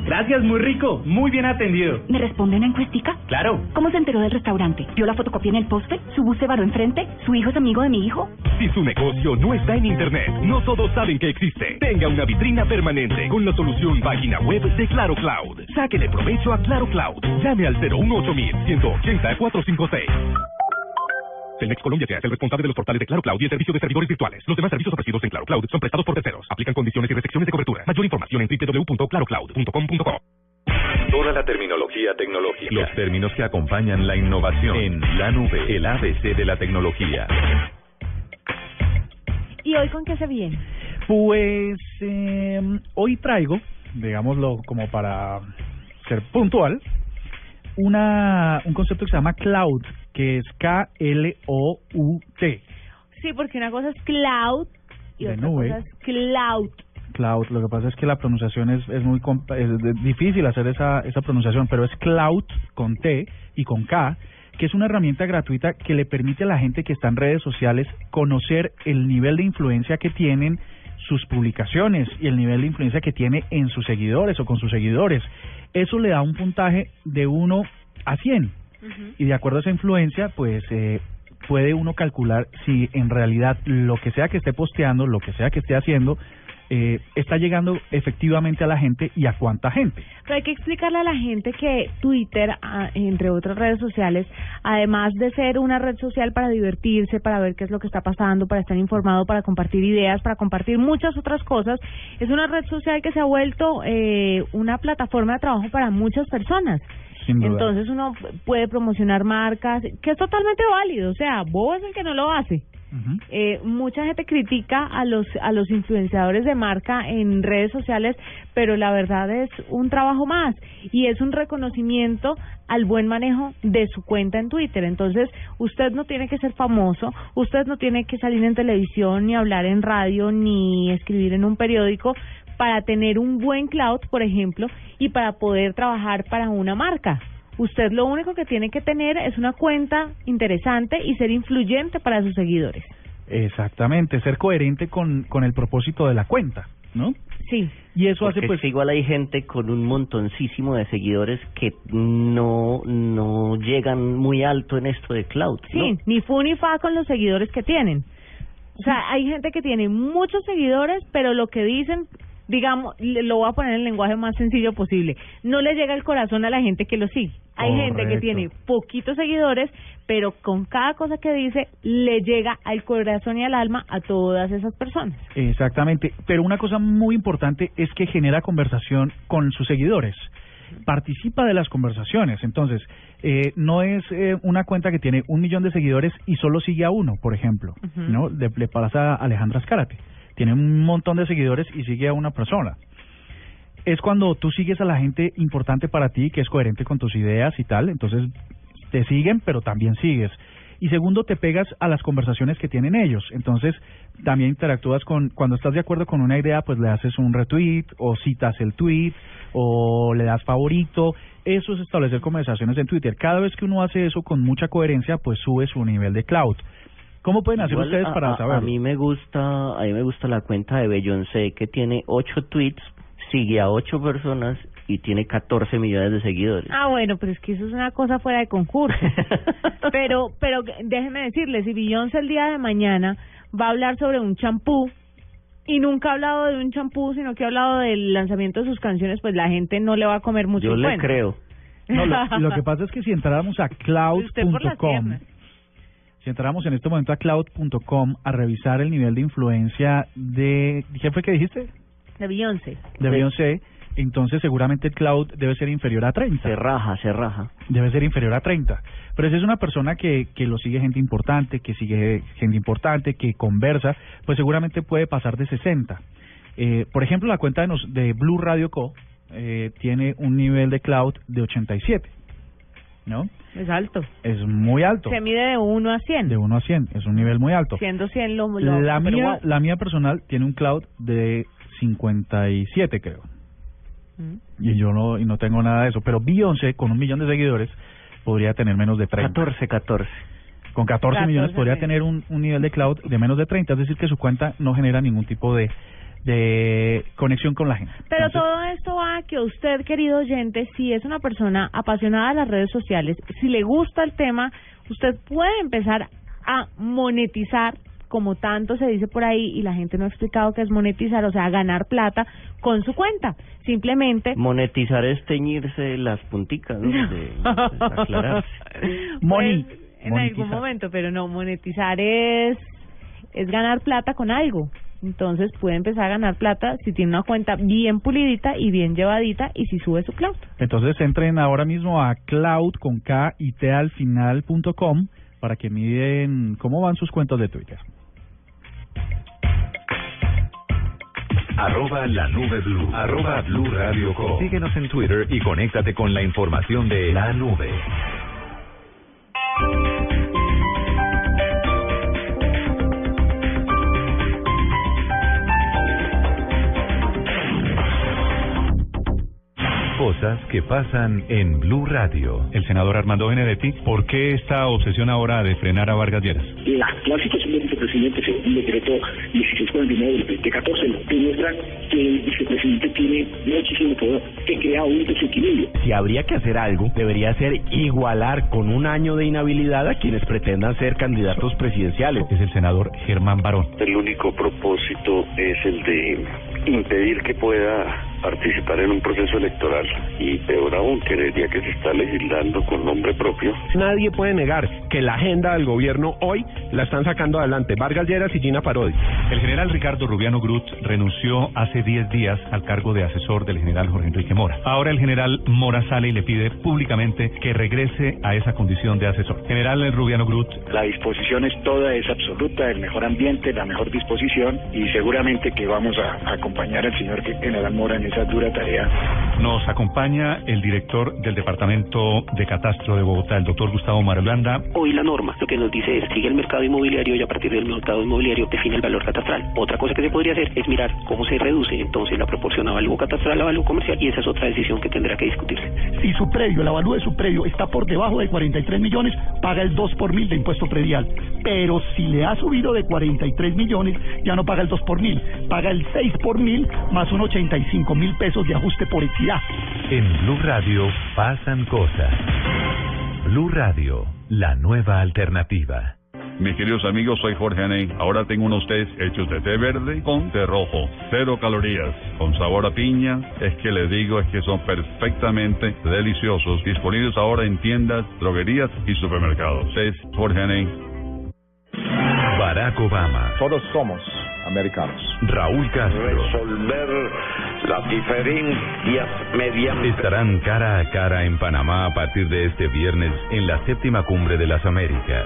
Gracias, muy rico, muy bien atendido. ¿Me responde una encuestica? Claro. ¿Cómo se enteró del restaurante? ¿Vio la fotocopia en el poste? ¿Su bus se varó enfrente? ¿Su hijo es amigo de mi hijo? Si su negocio no está en Internet, no todos saben que existe. Tenga una vitrina permanente con la solución página web de Claro Cloud. Sáquele provecho a Claro Cloud. Llame al 018 180 456. Telmex Colombia es el responsable de los portales de Claro Cloud y el servicio de servidores virtuales. Los demás servicios ofrecidos en Claro Cloud son prestados por terceros. Aplican condiciones y restricciones de cobertura. Mayor información en www.clarocloud.com.co. Toda la terminología tecnológica. Los términos que acompañan la innovación. En la nube, el ABC de la tecnología. ¿Y hoy con qué se viene? Pues eh, hoy traigo, digámoslo como para ser puntual, una un concepto que se llama cloud, que es K-L-O-U-T. Sí, porque una cosa es cloud y De otra nube. cosa es cloud. Cloud, lo que pasa es que la pronunciación es, es muy es difícil hacer esa, esa pronunciación, pero es cloud con T y con K, que es una herramienta gratuita que le permite a la gente que está en redes sociales conocer el nivel de influencia que tienen sus publicaciones y el nivel de influencia que tiene en sus seguidores o con sus seguidores. Eso le da un puntaje de 1 a 100 y de acuerdo a esa influencia, pues eh, puede uno calcular si en realidad lo que sea que esté posteando, lo que sea que esté haciendo, eh, está llegando efectivamente a la gente y a cuánta gente. Pero hay que explicarle a la gente que Twitter, ah, entre otras redes sociales, además de ser una red social para divertirse, para ver qué es lo que está pasando, para estar informado, para compartir ideas, para compartir muchas otras cosas, es una red social que se ha vuelto eh, una plataforma de trabajo para muchas personas. Entonces uno puede promocionar marcas, que es totalmente válido, o sea, bobo es el que no lo hace. Eh, mucha gente critica a los a los influenciadores de marca en redes sociales, pero la verdad es un trabajo más y es un reconocimiento al buen manejo de su cuenta en Twitter. Entonces, usted no tiene que ser famoso, usted no tiene que salir en televisión, ni hablar en radio, ni escribir en un periódico para tener un buen cloud, por ejemplo, y para poder trabajar para una marca. Usted lo único que tiene que tener es una cuenta interesante y ser influyente para sus seguidores. Exactamente, ser coherente con, con el propósito de la cuenta, ¿no? Sí. Y eso Porque hace pues es igual hay gente con un montoncísimo de seguidores que no no llegan muy alto en esto de cloud. ¿no? Sí, ni fu ni fa con los seguidores que tienen. O sea, hay gente que tiene muchos seguidores, pero lo que dicen, digamos, le- lo voy a poner en el lenguaje más sencillo posible, no le llega el corazón a la gente que lo sigue. Hay gente que tiene poquitos seguidores, pero con cada cosa que dice le llega al corazón y al alma a todas esas personas. Exactamente, pero una cosa muy importante es que genera conversación con sus seguidores. Participa de las conversaciones, entonces eh, no es eh, una cuenta que tiene un millón de seguidores y solo sigue a uno, por ejemplo. ¿no? De- le pasa a Alejandra Escárate, tiene un montón de seguidores y sigue a una persona. Es cuando tú sigues a la gente importante para ti, que es coherente con tus ideas y tal, entonces te siguen, pero también sigues. Y segundo, te pegas a las conversaciones que tienen ellos. Entonces, también interactúas con, cuando estás de acuerdo con una idea, pues le haces un retweet o citas el tweet o le das favorito. Eso es establecer conversaciones en Twitter. Cada vez que uno hace eso con mucha coherencia, pues sube su nivel de cloud. ¿Cómo pueden hacer Igual ustedes a- para saberlo? A mí me gusta, a mí me gusta la cuenta de Beyoncé que tiene ocho tweets, sigue a ocho personas y tiene 14 millones de seguidores. Ah, bueno, pero es que eso es una cosa fuera de concurso. <laughs> pero, pero déjeme decirle, si Beyoncé el día de mañana va a hablar sobre un champú y nunca ha hablado de un champú, sino que ha hablado del lanzamiento de sus canciones, pues la gente no le va a comer mucho Yo el le cuento. creo. No, lo, lo que <laughs> pasa es que si entráramos a cloud.com. si entráramos en este momento a cloud.com a revisar el nivel de influencia de... ¿Qué fue que dijiste? De Beyoncé. De Beyoncé, entonces seguramente el cloud debe ser inferior a 30. Se raja, se raja. Debe ser inferior a 30. Pero si es una persona que, que lo sigue gente importante, que sigue gente importante, que conversa, pues seguramente puede pasar de 60. Eh, por ejemplo, la cuenta de, nos- de Blue Radio Co. eh, tiene un nivel de cloud de 87. ¿No? Es alto. Es muy alto. Se mide de 1 a 100. De 1 a 100. Es un nivel muy alto. Siendo 100 lo, lo La mía, wow. la mía personal tiene un cloud de 57, creo. Y yo no, y no tengo nada de eso. Pero Beyoncé, con un millón de seguidores, podría tener menos de 30. 14, 14. Con 14, 14 millones podría sí. tener un, un nivel de cloud de menos de 30, es decir, que su cuenta no genera ningún tipo de, de conexión con la gente. Pero todo esto va a que usted, querido oyente, si es una persona apasionada de las redes sociales, si le gusta el tema, usted puede empezar a monetizar, como tanto se dice por ahí, y la gente no ha explicado qué es monetizar, o sea, ganar plata con su cuenta. Simplemente Monetizar es teñirse las punticas, ¿no? De, <laughs> <laughs> pues, aclararse. Moni. Pues, en algún momento, pero no, monetizar es, es ganar plata con algo. Entonces puede empezar a ganar plata si tiene una cuenta bien pulidita y bien llevadita y si sube su cloud. Entonces entren ahora mismo a cloud con K y T al final punto com para que miden cómo van sus cuentas de Twitter. Arroba la nube blue. Arroba blue radio com. Síguenos en Twitter y conéctate con la información de la nube. Que pasan en Blue Radio. El senador Armando Benedetti, ¿por qué esta obsesión ahora de frenar a Vargas Lleras? La actual situación del vicepresidente, según el decreto 1649 del 2014, demuestra que el vicepresidente tiene muchísimo poder, que crea un desequilibrio. Si habría que hacer algo, debería ser igualar con un año de inhabilidad a quienes pretendan ser candidatos presidenciales. Es el senador Germán Barón. El único propósito es el de impedir que pueda participar en un proceso electoral y peor aún, creería que se está legislando con nombre propio. Nadie puede negar que la agenda del gobierno hoy la están sacando adelante Vargas Lleras y Gina Parodi. El general Ricardo Rubiano Grut renunció hace 10 días al cargo de asesor del general Jorge Enrique Mora. Ahora el general Mora sale y le pide públicamente que regrese a esa condición de asesor. General Rubiano Grut, La disposición es toda, es absoluta, el mejor ambiente, la mejor disposición y seguramente que vamos a, a acompañar al señor general Mora en esa dura tarea. nos acompaña el director del Departamento de Catastro de Bogotá, el doctor Gustavo Marulanda. Hoy la norma lo que nos dice es sigue el mercado inmobiliario y a partir del mercado inmobiliario define el valor catastral. Otra cosa que se podría hacer es mirar cómo se reduce entonces la proporción a valor catastral a valor comercial y esa es otra decisión que tendrá que discutirse. Si su predio, el avalúo de su predio está por debajo de 43 millones, paga el 2 por mil de impuesto predial. Pero si le ha subido de 43 millones, ya no paga el 2 por mil, paga el 6 por mil más un 85 mil pesos de ajuste por equidad. En Blue Radio pasan cosas. Blue Radio, la nueva alternativa. Mis queridos amigos, soy Jorge Aney. Ahora tengo unos tés hechos de té verde con té rojo. Cero calorías, con sabor a piña. Es que les digo, es que son perfectamente deliciosos. Disponibles ahora en tiendas, droguerías y supermercados. Es Jorge Aney. Barack Obama, Todos somos americanos. Raúl Castro Resolver las diferencias mediante estarán cara a cara en Panamá a partir de este viernes en la séptima cumbre de las Américas.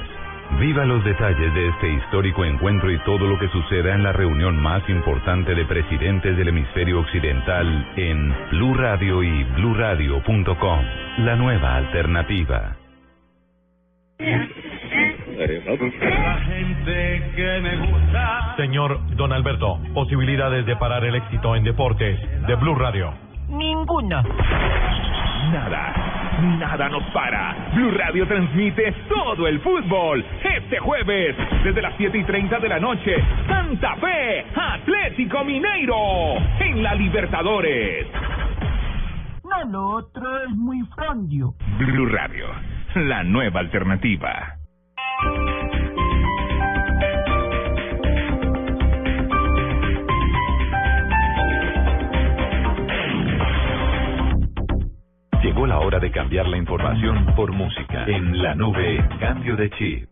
Viva los detalles de este histórico encuentro y todo lo que suceda en la reunión más importante de presidentes del hemisferio occidental en Blue Radio y bluradio.com. La nueva alternativa. Señor Don Alberto, posibilidades de parar el éxito en deportes de Blue Radio. Ninguna. Nada. Nada nos para. Blue Radio transmite todo el fútbol. Este jueves, desde las 7 y 30 de la noche, Santa Fe, Atlético Mineiro, en la Libertadores. No, lo otro es muy frondio. Blue Radio, la nueva alternativa. Llegó la hora de cambiar la información por música. En la nube, cambio de chip.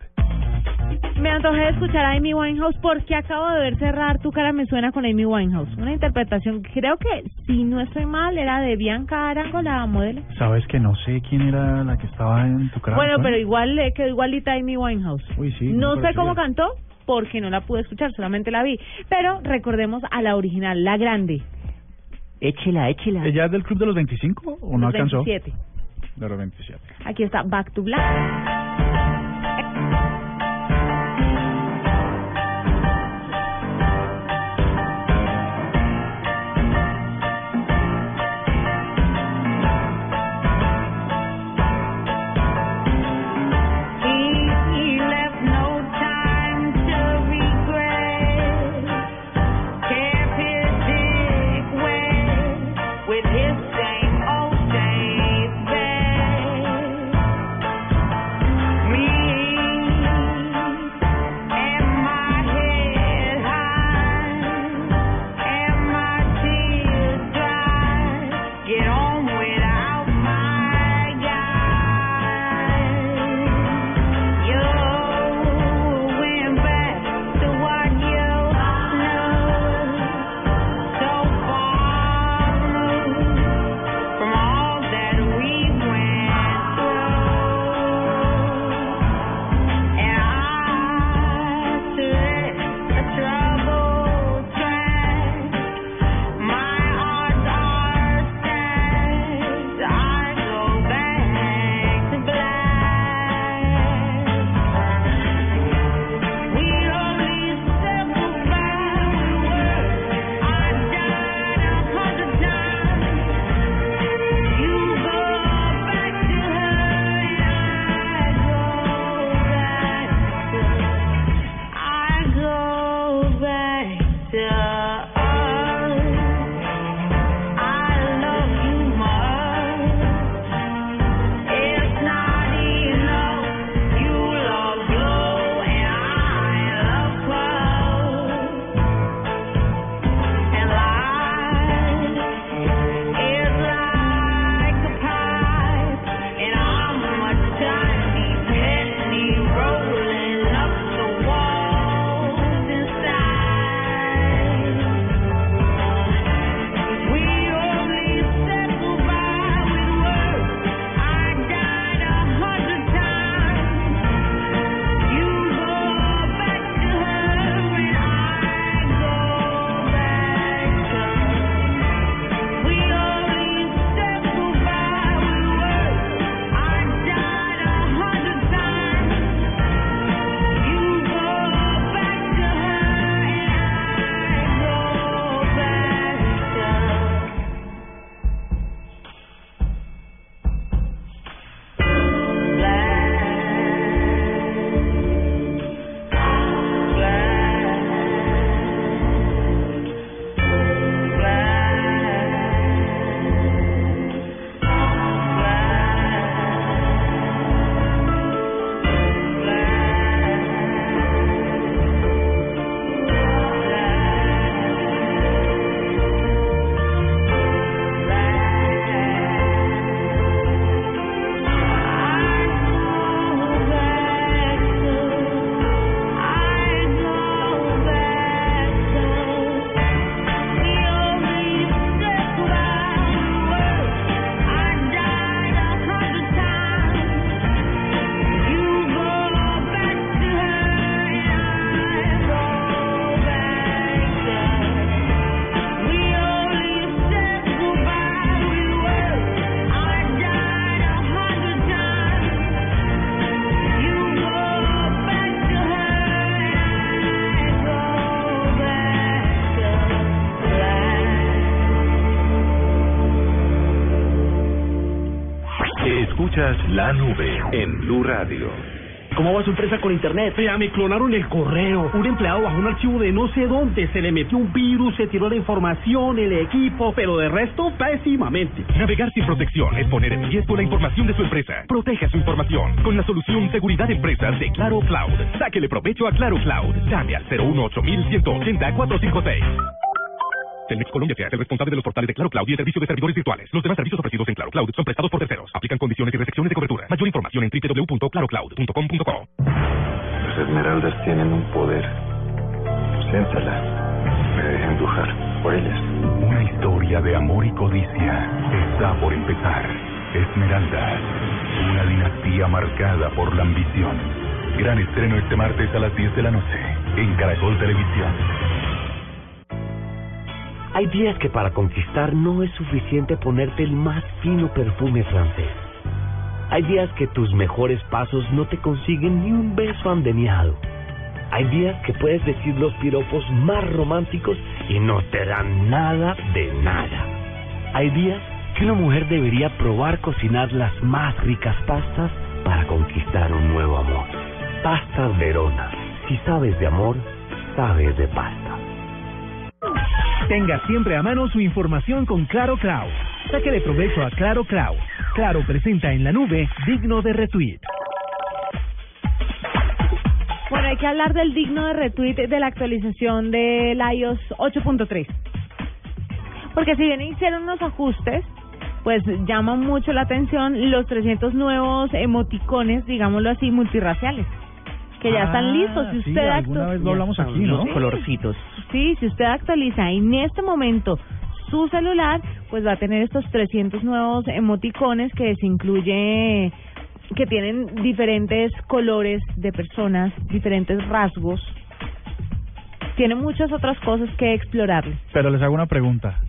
Me antojé de escuchar a Amy Winehouse porque acabo de ver cerrar Tu cara me suena con Amy Winehouse. Una interpretación, creo que, si no estoy mal, era de Bianca Arango, la modelo. Sabes que no sé quién era la que estaba en tu cara. Bueno, pero igual le quedó igualita Amy Winehouse. Uy, sí. No sé cómo cantó porque no la pude escuchar, solamente la vi. Pero recordemos a la original, la grande. Échela, échela. ¿Ella es del club de los 25 o no los alcanzó? 27. De los 27. Aquí está Back to Black. En Blue Radio. ¿Cómo va su empresa con internet? Vea, me clonaron el correo. Un empleado bajó un archivo de no sé dónde. Se le metió un virus, se tiró la información, el equipo, pero de resto, pésimamente. Navegar sin protección es poner en riesgo la información de su empresa. Proteja su información con la solución Seguridad Empresas de Claro Cloud. Sáquele provecho a Claro Cloud. Llame al 018 180 456. Telmex Colombia sea el responsable de los portales de Claro Cloud y el servicio de servidores virtuales. Los demás servicios ofrecidos en Claro Cloud son prestados por terceros. Aplican condiciones y restricciones de cobertura. Mayor información en www.clarocloud.com.co. Las esmeraldas tienen un poder. Siéntalas. Me deja embrujar por ellas. Una historia de amor y codicia está por empezar. Esmeraldas, una dinastía marcada por la ambición. Gran estreno este martes a las 10 de la noche en Caracol Televisión. Hay días que para conquistar no es suficiente ponerte el más fino perfume francés. Hay días que tus mejores pasos no te consiguen ni un beso andeniado. Hay días que puedes decir los piropos más románticos y no te dan nada de nada. Hay días que una mujer debería probar cocinar las más ricas pastas para conquistar un nuevo amor. Pastas Verona. Si sabes de amor, sabes de pasta. Tenga siempre a mano su información con Claro Cloud. Sáquele provecho a Claro Cloud. Claro presenta en la nube digno de retweet. Bueno, hay que hablar del digno de retweet de la actualización del iOS 8.3. Porque si bien hicieron unos ajustes, pues llaman mucho la atención los 300 nuevos emoticones, digámoslo así, multirraciales. Que ya están listos. Si sí, usted alguna actu- vez lo hablamos aquí, ¿no? Los colorcitos. Sí, si usted actualiza en este momento su celular, pues va a tener estos 300 nuevos emoticones que se incluye que tienen diferentes colores de personas, diferentes rasgos. Tiene muchas otras cosas que explorarle. Pero les hago una pregunta.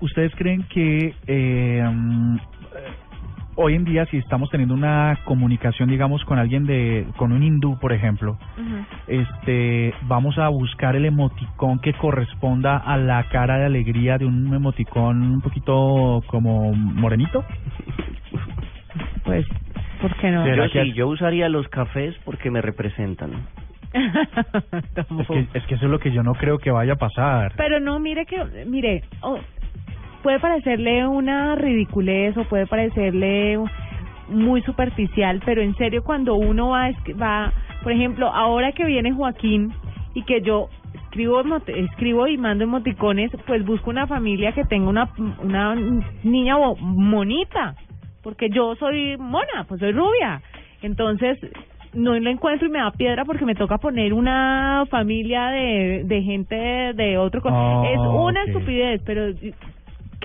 ¿Ustedes creen que eh, hoy en día si estamos teniendo una comunicación, digamos, con alguien de, con un hindú, por ejemplo, este, vamos a buscar el emoticón que corresponda a la cara de alegría de un emoticón un poquito como morenito? Pues, ¿por qué no? Yo sí, yo usaría los cafés porque me representan. <laughs> Es que, es que eso es lo que yo no creo que vaya a pasar. Pero no, mire que, mire, oh, puede parecerle una ridiculez o puede parecerle muy superficial, pero en serio cuando uno va, va, por ejemplo, ahora que viene Joaquín y que yo escribo escribo y mando emoticones, pues busco una familia que tenga una una niña monita, porque yo soy mona, pues soy rubia. Entonces, no lo encuentro y me da piedra porque me toca poner una familia de, de gente de otro... Oh, es una ok. estupidez, pero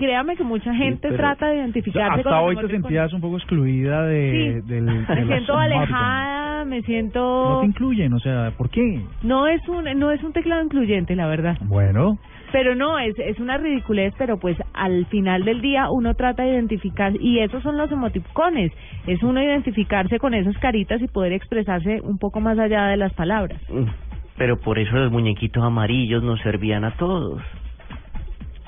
créame que mucha gente trata de identificarse con Hasta los hoy te sentías un poco excluida de, Sí. del, de Me siento alejada, me No siento... te incluyen, o sea, ¿por qué? No es un no es un teclado incluyente, la verdad. Bueno, Pero no, es, es una ridiculez, pero pues al final del día uno trata de identificar, y esos son los emoticones, es uno identificarse con esas caritas y poder expresarse un poco más allá de las palabras. Pero por eso los muñequitos amarillos nos servían a todos.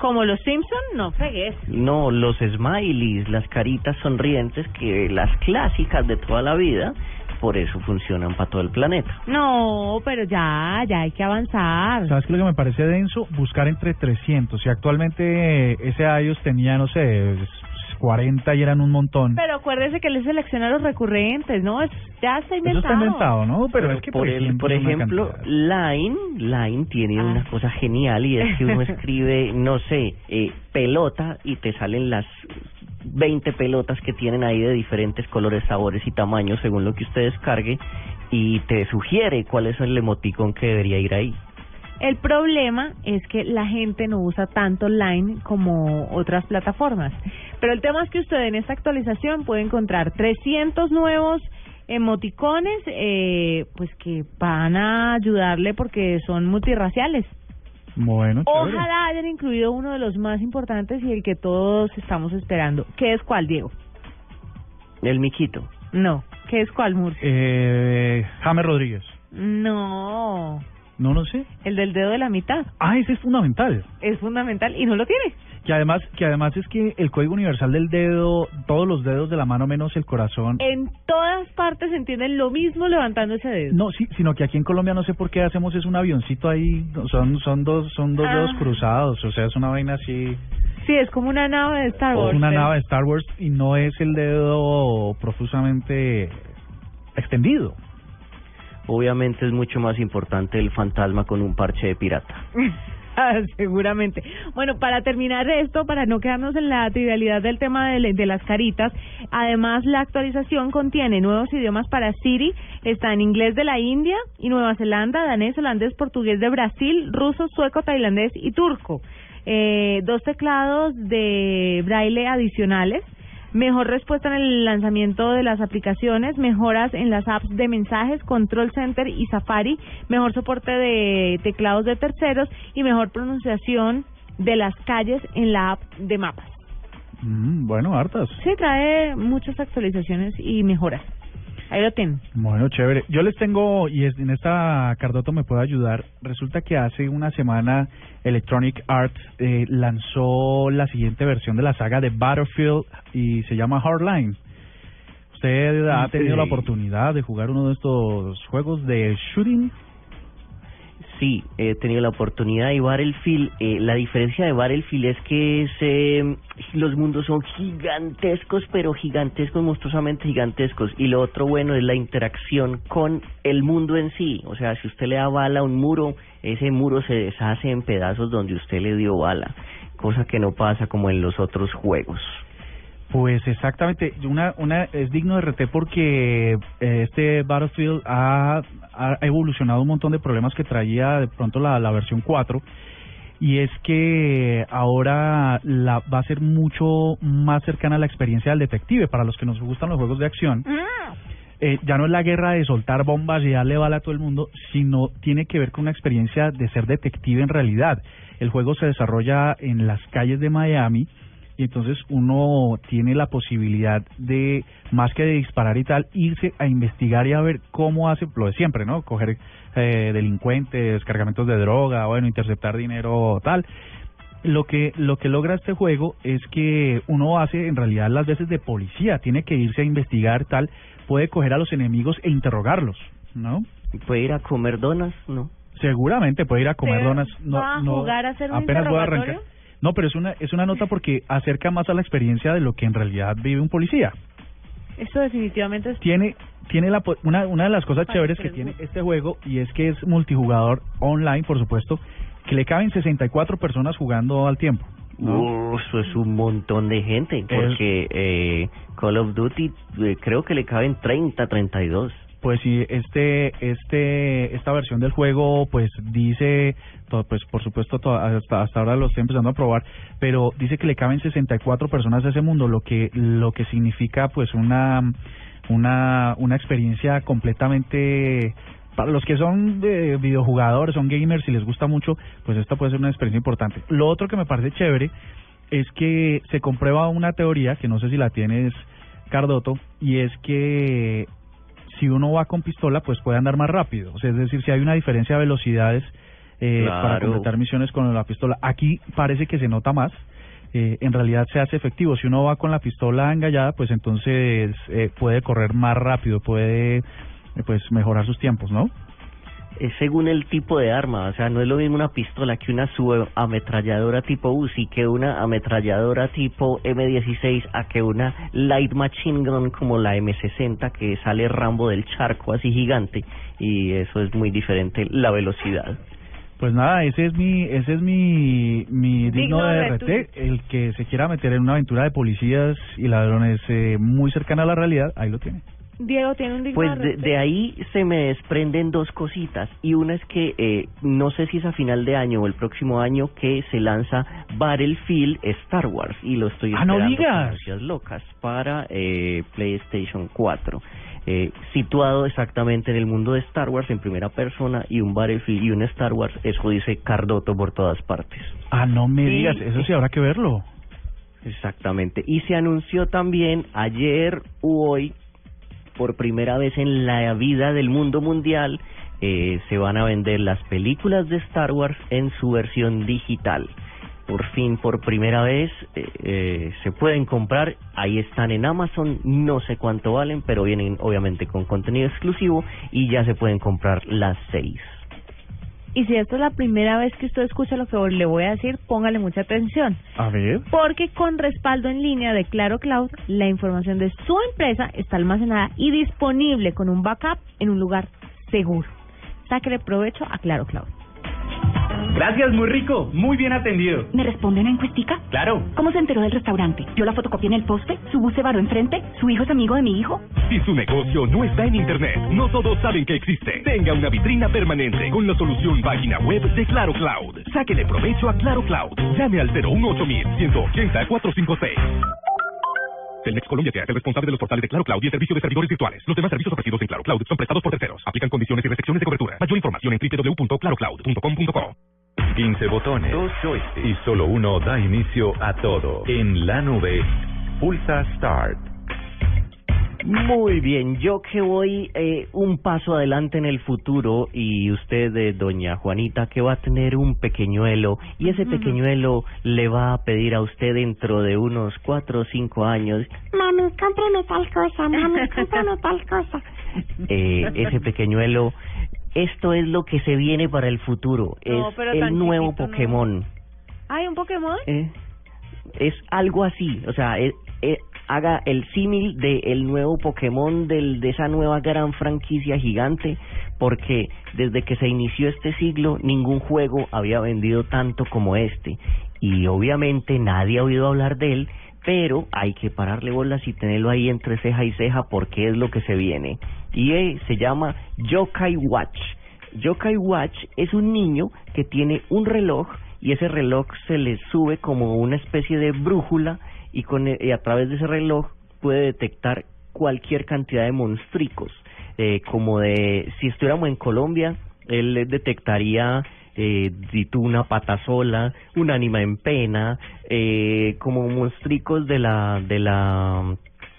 Como los Simpson, no fregues. No, los smileys, las caritas sonrientes, que las clásicas de toda la vida, por eso funcionan para todo el planeta. No, pero ya, ya hay que avanzar. ¿sabes qué lo que me parece denso? Buscar entre 300. Si actualmente eh, ese iOS tenía, no sé, 40 y eran un montón. Pero acuérdese que le selecciona los recurrentes, ¿no? Es, ya está Eso inventado. está inventado, ¿no? Pero, es que por, ejemplo. Line, Line tiene una cosa genial y es que uno <laughs> escribe, no sé, eh, pelota y te salen las 20 pelotas que tienen ahí de diferentes colores, sabores y tamaños según lo que usted descargue y te sugiere cuál es el emoticón que debería ir ahí. El problema es que la gente no usa tanto Line como otras plataformas. Pero el tema es que usted en esta actualización puede encontrar 300 nuevos emoticones, eh, pues que van a ayudarle porque son multirraciales. Bueno, chévere. Ojalá hayan incluido uno de los más importantes y el que todos estamos esperando. ¿Qué es cuál, Diego? El miquito. No. ¿Qué es cuál, Murcia? Eh, James Rodríguez. No. No, no sé. El del dedo de la mitad. Ah, ese es fundamental. Es fundamental y no lo tiene. Que además, que además es que el código universal del dedo, todos los dedos de la mano menos el corazón. En todas partes se entienden lo mismo levantando ese dedo. No, sí, sino que aquí en Colombia no sé por qué hacemos es un avioncito ahí, son son dos son dos Ah. dedos cruzados, o sea, es una vaina así, Sí, es como una nave de Star Wars. es una pero- nave de Star Wars y no es el dedo profusamente extendido. Obviamente es mucho más importante el fantasma con un parche de pirata. <laughs> Seguramente. Bueno, para terminar esto, para no quedarnos en la trivialidad del tema de, de las caritas, además la actualización contiene nuevos idiomas para Siri, está en inglés de la India y Nueva Zelanda, danés, holandés, portugués de Brasil, ruso, sueco, tailandés y turco. Eh, dos teclados de braille adicionales, mejor respuesta en el lanzamiento de las aplicaciones, mejoras en las apps de mensajes, Control Center y Safari, mejor soporte de teclados de terceros y mejor pronunciación de las calles en la app de mapas. Mm, bueno, hartas. Sí, trae muchas actualizaciones y mejoras. Ahí lo tienen. Bueno, chévere. Yo les tengo, y en esta Cardoto me puede ayudar. Resulta que hace una semana Electronic Arts eh, lanzó la siguiente versión de la saga de Battlefield y se llama Hardline. ¿Usted ha tenido Sí. la oportunidad de jugar uno de estos juegos de shooting? Sí, he tenido la oportunidad de Battlefield. Eh, la diferencia de Battlefield es que es, eh, los mundos son gigantescos, pero gigantescos, monstruosamente gigantescos. Y lo otro bueno es la interacción con el mundo en sí. O sea, si usted le da bala a un muro, ese muro se deshace en pedazos donde usted le dio bala. Cosa que no pasa como en los otros juegos. Pues exactamente, una, una es digno de RT porque eh, este Battlefield ha, ha evolucionado un montón de problemas que traía de pronto la, la versión 4 y es que ahora la, va a ser mucho más cercana a la experiencia del detective para los que nos gustan los juegos de acción. Eh, ya no es la guerra de soltar bombas y darle bala a todo el mundo, sino tiene que ver con una experiencia de ser detective en realidad. El juego se desarrolla en las calles de Miami y entonces uno tiene la posibilidad de, más que de disparar y tal, irse a investigar y a ver cómo hace lo de siempre, ¿no? Coger eh, delincuentes, cargamentos de droga, bueno, interceptar dinero, tal. Lo que, lo que logra este juego es que uno hace en realidad las veces de policía, tiene que irse a investigar, tal, puede coger a los enemigos e interrogarlos, ¿no? ¿Puede ir a comer donas? No. Seguramente puede ir a comer ¿Usted donas. No, va a no, jugar a hacer un apenas voy a arrancar. No, pero es una es una nota porque acerca más a la experiencia de lo que en realidad vive un policía. Esto definitivamente es... Tiene tiene la po- una una de las cosas chéveres que tiene este juego y es que es multijugador online, por supuesto, que le caben 64 personas jugando al tiempo. ¿no? Uh, eso es un montón de gente, porque eh, Call of Duty eh, creo que le caben 30, 32. Pues sí, este, este, esta versión del juego, pues dice, pues por supuesto to- hasta, hasta ahora lo estoy empezando a probar, pero dice que le caben 64 personas a ese mundo, lo que, lo que significa pues una, una, una experiencia completamente para los que son de videojugadores, son gamers y les gusta mucho, pues esta puede ser una experiencia importante. Lo otro que me parece chévere es que se comprueba una teoría, que no sé si la tienes, Cardoto, y es que si uno va con pistola, pues puede andar más rápido. O sea, es decir, si hay una diferencia de velocidades eh, para completar misiones con la pistola. Aquí parece que se nota más. Eh, en realidad se hace efectivo. Si uno va con la pistola engallada, pues entonces eh, puede correr más rápido, puede eh, pues mejorar sus tiempos, ¿no? Es según el tipo de arma, o sea, no es lo mismo una pistola que una subametralladora tipo Uzi, que una ametralladora tipo M16, a que una light machine gun como la M60 que sale Rambo del charco así gigante, y eso es muy diferente la velocidad. Pues nada, ese es mi, ese es mi, mi digno, Digno de RT, el que se quiera meter en una aventura de policías y ladrones eh, muy cercana a la realidad, ahí lo tiene. Diego tiene un digno Pues de, ahí se me desprenden dos cositas y una es que eh, no sé si es a final de año o el próximo año que se lanza Battlefield Star Wars y lo estoy ¡Ah, no esperando con digas! locas para eh, PlayStation 4. Eh, situado exactamente en el mundo de Star Wars en primera persona y un Battlefield y un Star Wars, eso dice Cardoto por todas partes. Ah, no me digas, eso sí habrá que verlo. Exactamente. Y se anunció también ayer u hoy, por primera vez en la vida del mundo mundial, eh, se van a vender las películas de Star Wars en su versión digital. Por fin, por primera vez, eh, eh, se pueden comprar. Ahí están en Amazon. No sé cuánto valen, pero vienen obviamente con contenido exclusivo y ya se pueden comprar las seis. Y si esta es la primera vez que usted escucha lo que le voy a decir, póngale mucha atención. A ver. Porque con respaldo en línea de Claro Cloud, la información de su empresa está almacenada y disponible con un backup en un lugar seguro. Sáquele provecho a Claro Cloud. Gracias, muy rico, muy bien atendido. ¿Me responde una encuestica? Claro. ¿Cómo se enteró del restaurante? ¿Yo la fotocopié en el poste? ¿Su bus se varó enfrente? ¿Su hijo es amigo de mi hijo? Si su negocio no está en Internet, no todos saben que existe. Tenga una vitrina permanente con la solución página web de Claro Cloud. Sáquele provecho a Claro Cloud. Llame al 018 180 456. Telmex Colombia que es el responsable de los portales de Claro Cloud y el servicio de servidores virtuales. Los demás servicios ofrecidos en Claro Cloud son prestados por terceros. Aplican condiciones y restricciones de cobertura. Mayor información en www.clarocloud.com.co. 15 botones, dos joysticks y solo uno da inicio a todo. En la nube, pulsa Start. Muy bien, yo que voy eh, un paso adelante en el futuro y usted, eh, doña Juanita, que va a tener un pequeñuelo y ese pequeñuelo le va a pedir a usted dentro de unos cuatro o cinco años, Mami, cómprame tal cosa, mami, <laughs> cómprame tal cosa. eh, ese pequeñuelo, esto es lo que se viene para el futuro, No, es el nuevo no. Pokémon. ¿Hay un Pokémon? Eh, es algo así, o sea, eh, eh, haga el símil de el nuevo Pokémon del de esa nueva gran franquicia gigante, porque desde que se inició este siglo ningún juego había vendido tanto como este y obviamente nadie ha oído hablar de él, pero hay que pararle bolas y tenerlo ahí entre ceja y ceja porque es lo que se viene y se llama Yokai Watch. Yokai Watch es un niño que tiene un reloj y ese reloj se le sube como una especie de brújula y con e- a través de ese reloj puede detectar cualquier cantidad de monstruos eh, como de si estuviéramos en Colombia él detectaría eh, una pata sola un ánima en pena eh, como monstruos de la de la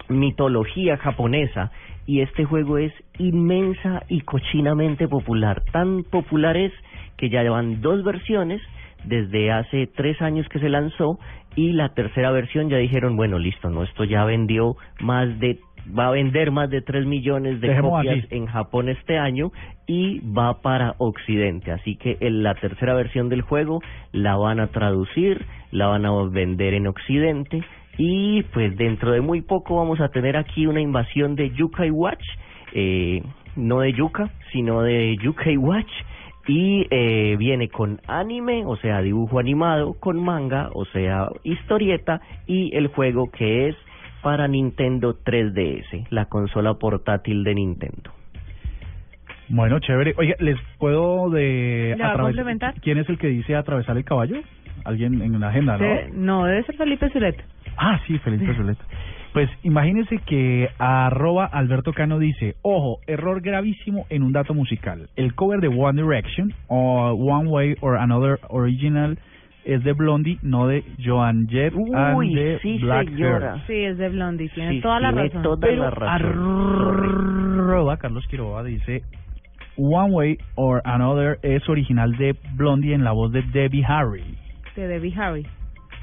mitología japonesa y este juego es inmensa y cochinamente popular. Tan popular es que ya llevan dos versiones desde hace tres años que se lanzó y la tercera versión ya dijeron, bueno, listo, no, esto ya vendió más de, va a vender más de tres millones de Dejemos copias en Japón este año y va para Occidente. Así que en la tercera versión del juego la van a traducir, la van a vender en Occidente y pues dentro de muy poco vamos a tener aquí una invasión de Yukai Watch, eh, no de Yuka, sino de Yukai Watch y eh, viene con anime, o sea, dibujo animado, con manga, o sea, historieta y el juego que es para Nintendo 3DS, la consola portátil de Nintendo. Bueno, chévere. Oye, ¿les puedo de ¿Le atraves- complementar? ¿Quién es el que dice atravesar el caballo? Alguien en la agenda, ¿no? No, debe ser Felipe Zuleta. Ah, sí, Felipe Zuleta. Pues imagínense que arroba Alberto Cano dice, ojo, error gravísimo en un dato musical. El cover de One Direction o One Way or Another Original es de Blondie, no de Joan Jett and Uy, the sí, Black señora. Sí, es de Blondie, tiene Sí, toda la tiene razón. toda Pero la razón. arroba Carlos Quiroga dice One Way or Another es original de Blondie en la voz de Debbie Harry. De Debbie Harry.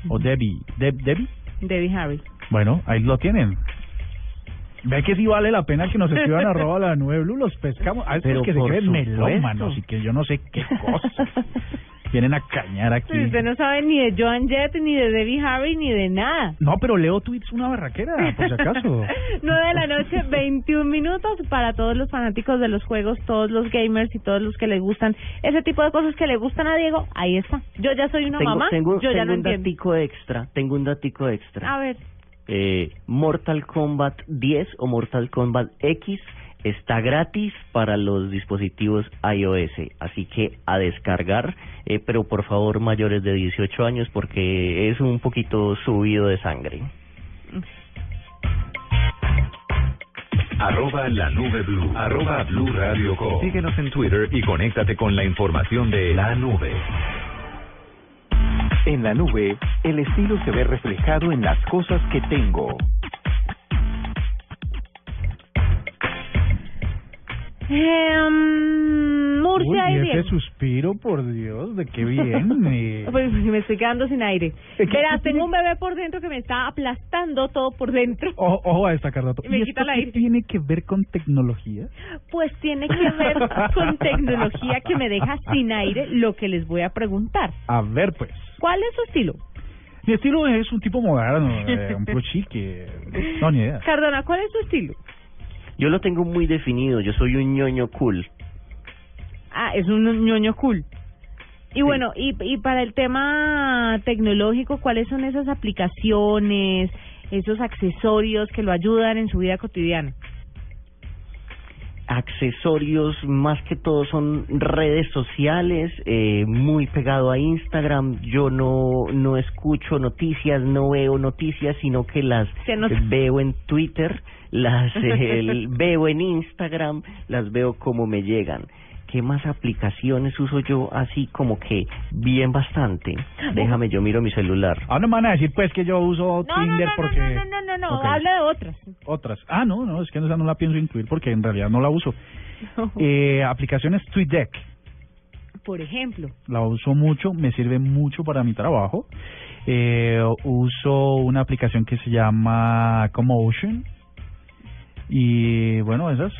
O Debbie. Deb- ¿Debbie? Debbie Harry. Bueno, ahí lo tienen. Ve que sí vale la pena que nos <laughs> escriban arroba la nueve blue, los pescamos. A Pero estos que se creen melómanos y que yo no sé qué <laughs> cosas. Vienen a cañar aquí. Sí, Usted no sabe ni de Joan Jett, ni de Debbie Harry, ni de nada. No, pero leo tweets una barraquera, por si acaso. <laughs> 9 de la noche, 21 minutos para todos los fanáticos de los juegos, todos los gamers y todos los que les gustan ese tipo de cosas que le gustan a Diego. Ahí está. Yo ya soy una tengo, mamá, tengo, yo ya tengo no un entiendo. datico extra, tengo un datico extra. A ver, eh, Mortal Kombat 10 o Mortal Kombat X está gratis para los dispositivos iOS, así que a descargar, eh, pero por favor mayores de 18 años porque es un poquito subido de sangre. Arroba la nube blue. Arroba blue radio com. Síguenos en Twitter y conéctate con la información de la nube. En la nube, el estilo se ve reflejado en las cosas que tengo. Em, Murcia Uy, y ese suspiro, por Dios, de qué <laughs> viene. Pues me estoy quedando sin aire. Verás, tengo un bebé por dentro que me está aplastando todo por dentro. <laughs> Ojo, ojo a destacar dato. Y me ¿Y quita esto el qué aire. tiene que ver con tecnología? Pues tiene que ver <laughs> con tecnología que me deja sin aire lo que les voy a preguntar. A ver, pues. ¿Cuál es su estilo? Mi estilo es un tipo moderno, eh, un pro chique. No, ni idea. Cardona, ¿cuál es su estilo? Yo lo tengo muy definido, yo soy un ñoño cool. Ah, es un ñoño cool. Y bueno, y, y para el tema tecnológico, ¿cuáles son esas aplicaciones, esos accesorios que lo ayudan en su vida cotidiana? accesorios más que todo son redes sociales eh, muy pegado a Instagram yo no no escucho noticias no veo noticias sino que las nos- <laughs> veo en Twitter las <laughs> eh, veo en Instagram las veo como me llegan ¿Qué más aplicaciones uso yo así como que bien bastante? Déjame, yo miro mi celular. Ah, no me van a decir pues que yo uso No, Tinder no, porque... no, no, no, no, no, habla de otras. Otras. Ah, no, no, es que esa no la pienso incluir porque en realidad no la uso. <laughs> Eh, aplicaciones TweetDeck. Por ejemplo, La uso mucho, me sirve mucho para mi trabajo. Eh, uso una aplicación que se llama Commotion. Y bueno, esas.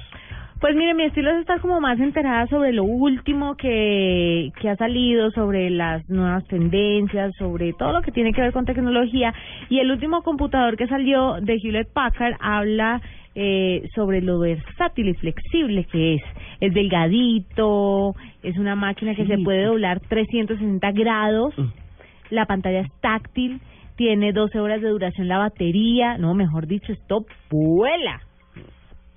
Pues mire, mi estilo es estar como más enterada sobre lo último que, que ha salido, sobre las nuevas tendencias, sobre todo lo que tiene que ver con tecnología. Y el último computador que salió de Hewlett Packard habla eh, sobre lo versátil y flexible que es. Es delgadito, es una máquina que se puede doblar 360 grados, la pantalla es táctil, tiene 12 horas de duración la batería, no, mejor dicho, esto vuela.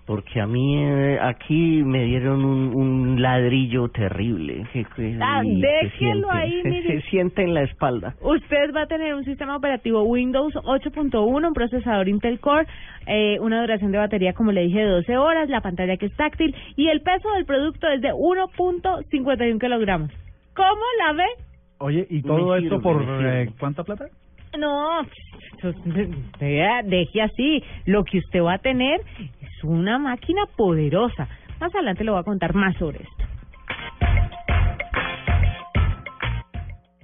Porque a mí eh, aquí me dieron un, un ladrillo terrible. que- que- Ah, y se déjelo ahí, se- <laughs> mire. Se siente en la espalda. Usted va a tener un sistema operativo Windows 8.1, un procesador Intel Core, eh, una duración de batería, como le dije, de 12 horas, la pantalla que es táctil y el peso del producto es de 1.51 kilogramos. ¿Cómo la ve? Oye, ¿y Me todo sirve, esto por eh, cuánta plata? No, <laughs> deje así. Lo que usted va a tener una máquina poderosa. Más adelante le voy a contar más sobre esto.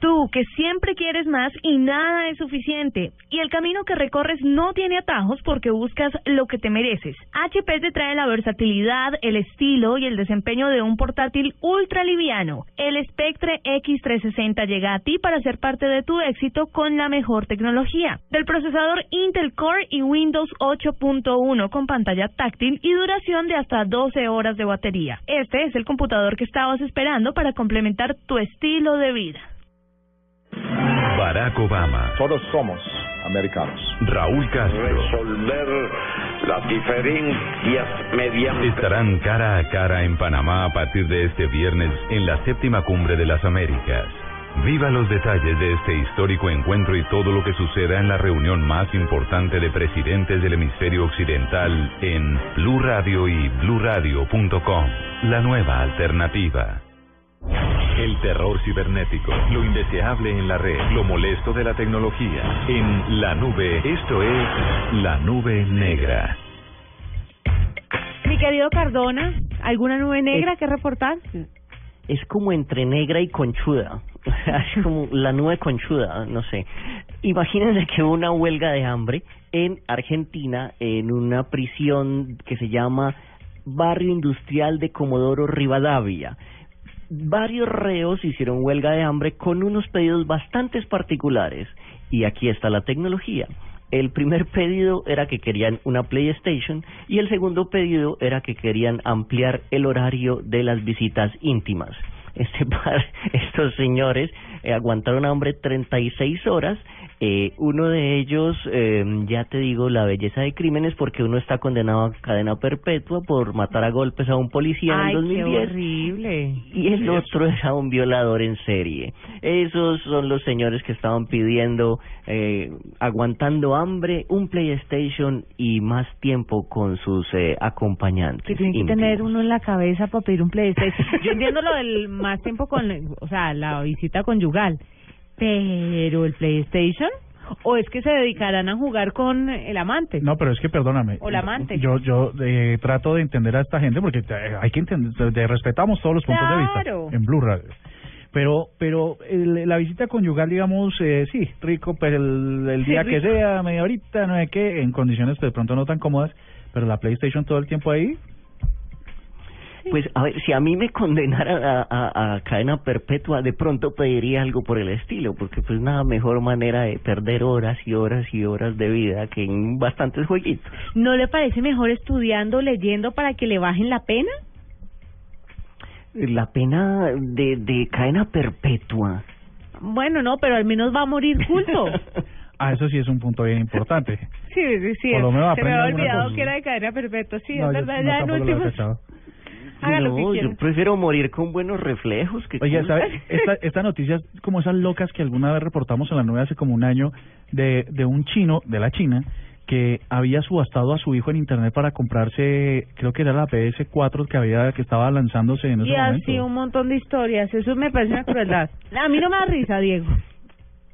Tú, que siempre quieres más y nada es suficiente. Y el camino que recorres no tiene atajos porque buscas lo que te mereces. HP te trae la versatilidad, el estilo y el desempeño de un portátil ultra liviano. El Spectre X360 llega a ti para ser parte de tu éxito con la mejor tecnología. Del procesador Intel Core y Windows 8.1 con pantalla táctil y duración de hasta 12 horas de batería. Este es el computador que estabas esperando para complementar tu estilo de vida. Barack Obama. Todos somos americanos. Raúl Castro. Resolver las diferencias mediante... Estarán cara a cara en Panamá a partir de este viernes en la séptima cumbre de las Américas. Viva los detalles de este histórico encuentro y todo lo que suceda en la reunión más importante de presidentes del hemisferio occidental en Blue Radio y BlueRadio.com. La nueva alternativa. El terror cibernético, lo indeseable en la red, lo molesto de la tecnología. En la nube, esto es la nube negra. Mi querido Cardona, ¿alguna nube negra que reportar? Es como entre negra y conchuda. <laughs> es como la nube conchuda, no sé. Imagínense que hubo una huelga de hambre en Argentina, en una prisión que se llama Barrio Industrial de Comodoro Rivadavia. Varios reos hicieron huelga de hambre con unos pedidos bastante particulares. Y aquí está la tecnología. El primer pedido era que querían una PlayStation y el segundo pedido era que querían ampliar el horario de las visitas íntimas. <laughs> Este par, estos señores eh, aguantaron hambre 36 horas. Eh, uno de ellos, eh, ya te digo, la belleza de crímenes porque uno está condenado a cadena perpetua por matar a golpes a un policía Ay, en el qué 2010 horrible. y el otro era un violador en serie. Esos son los señores que estaban pidiendo, eh, aguantando hambre, un PlayStation y más tiempo con sus eh, acompañantes. Que tiene que íntimos. tener uno en la cabeza para pedir un PlayStation. Yo entiendo lo del más tiempo con, o sea, la visita conyugal, pero el PlayStation, o es que se dedicarán a jugar con el amante. No, pero es que perdóname. O la amante. Yo yo eh, trato de entender a esta gente porque eh, hay que entender, de- respetamos todos los puntos Claro. de vista en Blue Radio. Pero pero el- la visita conyugal, digamos, eh, sí, rico, pero el, el día que sea, media horita, no sé qué, en condiciones de pronto no tan cómodas, pero la PlayStation todo el tiempo ahí, Pues a ver, si a mí me condenaran a, a, a cadena perpetua, de pronto pediría algo por el estilo, porque pues nada mejor manera de perder horas y horas y horas de vida que en bastantes jueguitos. ¿No le parece mejor estudiando, leyendo para que le bajen la pena? La pena de, de cadena perpetua. Bueno, no, pero al menos va a morir junto. <laughs> ah, eso sí es un punto bien importante. Sí, sí, sí. Por lo menos se me había olvidado cosa. que era de cadena perpetua. Sí, No, es yo verdad, no, ya en lo que quiera. yo prefiero morir con buenos reflejos que Oye, ¿sabes? <laughs> Esta, esta noticia es como esas locas que alguna vez reportamos en la nube hace como un año de, de un chino de la China que había subastado a su hijo en internet para comprarse, creo que era la PS4 que había que estaba lanzándose en ese Y momento. así un montón de historias. Eso me parece una crueldad. A mí no me da risa, Diego.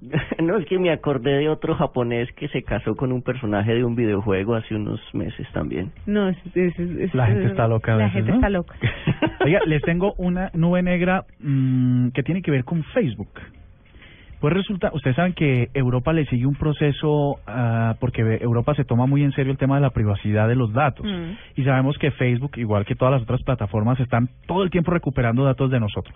<laughs> No, es que me acordé de otro japonés que se casó con un personaje de un videojuego hace unos meses también. No, es, es- es- La gente está loca a La veces, gente ¿no? está loca. Oiga, les tengo una nube negra mm, que tiene que ver con Facebook. Pues resulta, ustedes saben que Europa le sigue un proceso ah, porque Europa se toma muy en serio el tema de la privacidad de los datos. Mm. Y sabemos que Facebook, igual que todas las otras plataformas, están todo el tiempo recuperando datos de nosotros.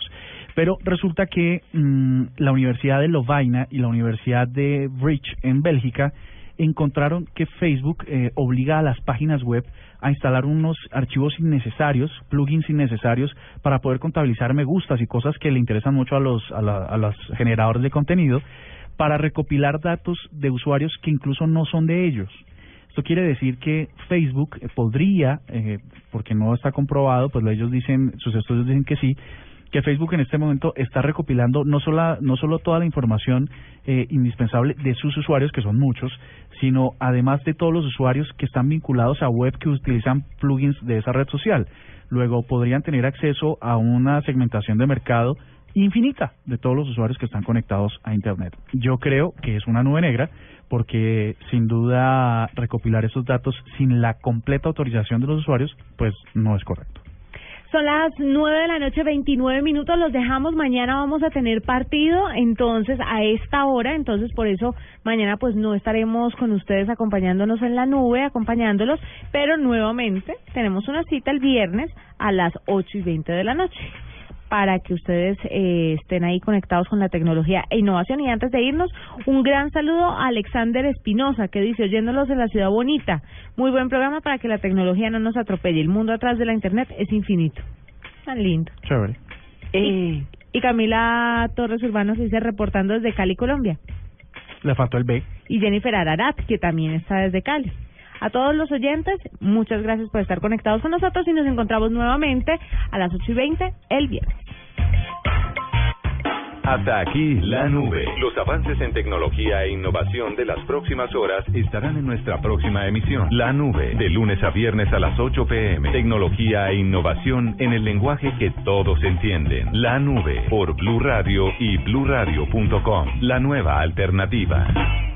Pero resulta que mm, la Universidad de Lovaina y la Universidad de Bridge en Bélgica encontraron que Facebook eh, obliga a las páginas web a instalar unos archivos innecesarios, plugins innecesarios, para poder contabilizar me gustas y cosas que le interesan mucho a los, a, la- a los generadores de contenido, para recopilar datos de usuarios que incluso no son de ellos. Esto quiere decir que Facebook eh, podría, eh, porque no está comprobado, pues ellos dicen, sus estudios dicen que sí, que Facebook en este momento está recopilando no solo, no solo toda la información eh, indispensable de sus usuarios, que son muchos, sino además de todos los usuarios que están vinculados a web que utilizan plugins de esa red social. Luego podrían tener acceso a una segmentación de mercado infinita de todos los usuarios que están conectados a Internet. Yo creo que es una nube negra porque sin duda recopilar esos datos sin la completa autorización de los usuarios pues no es correcto. Son las nueve de la noche, 29 minutos. Los dejamos. Mañana vamos a tener partido. Entonces, a esta hora. Entonces, por eso, mañana pues no estaremos con ustedes acompañándonos en la nube, acompañándolos. Pero nuevamente tenemos una cita el viernes a las ocho y veinte de la noche para que ustedes eh, estén ahí conectados con la tecnología e innovación. Y antes de irnos, un gran saludo a Alexander Espinosa, que dice, oyéndolos en la ciudad bonita, muy buen programa para que la tecnología no nos atropelle. El mundo atrás de la Internet es infinito. Tan lindo. Chévere. Y, y Camila Torres Urbanos dice, reportando desde Cali, Colombia. Le faltó el B. Y Jennifer Ararat, que también está desde Cali. A todos los oyentes, muchas gracias por estar conectados con nosotros y nos encontramos nuevamente a las ocho y veinte el viernes. Hasta aquí la nube. Los avances en tecnología e innovación de las próximas horas estarán en nuestra próxima emisión. La nube, de lunes a viernes a las 8 pm. Tecnología e innovación en el lenguaje que todos entienden. La nube por Blue Radio y bluradio.com. La nueva alternativa.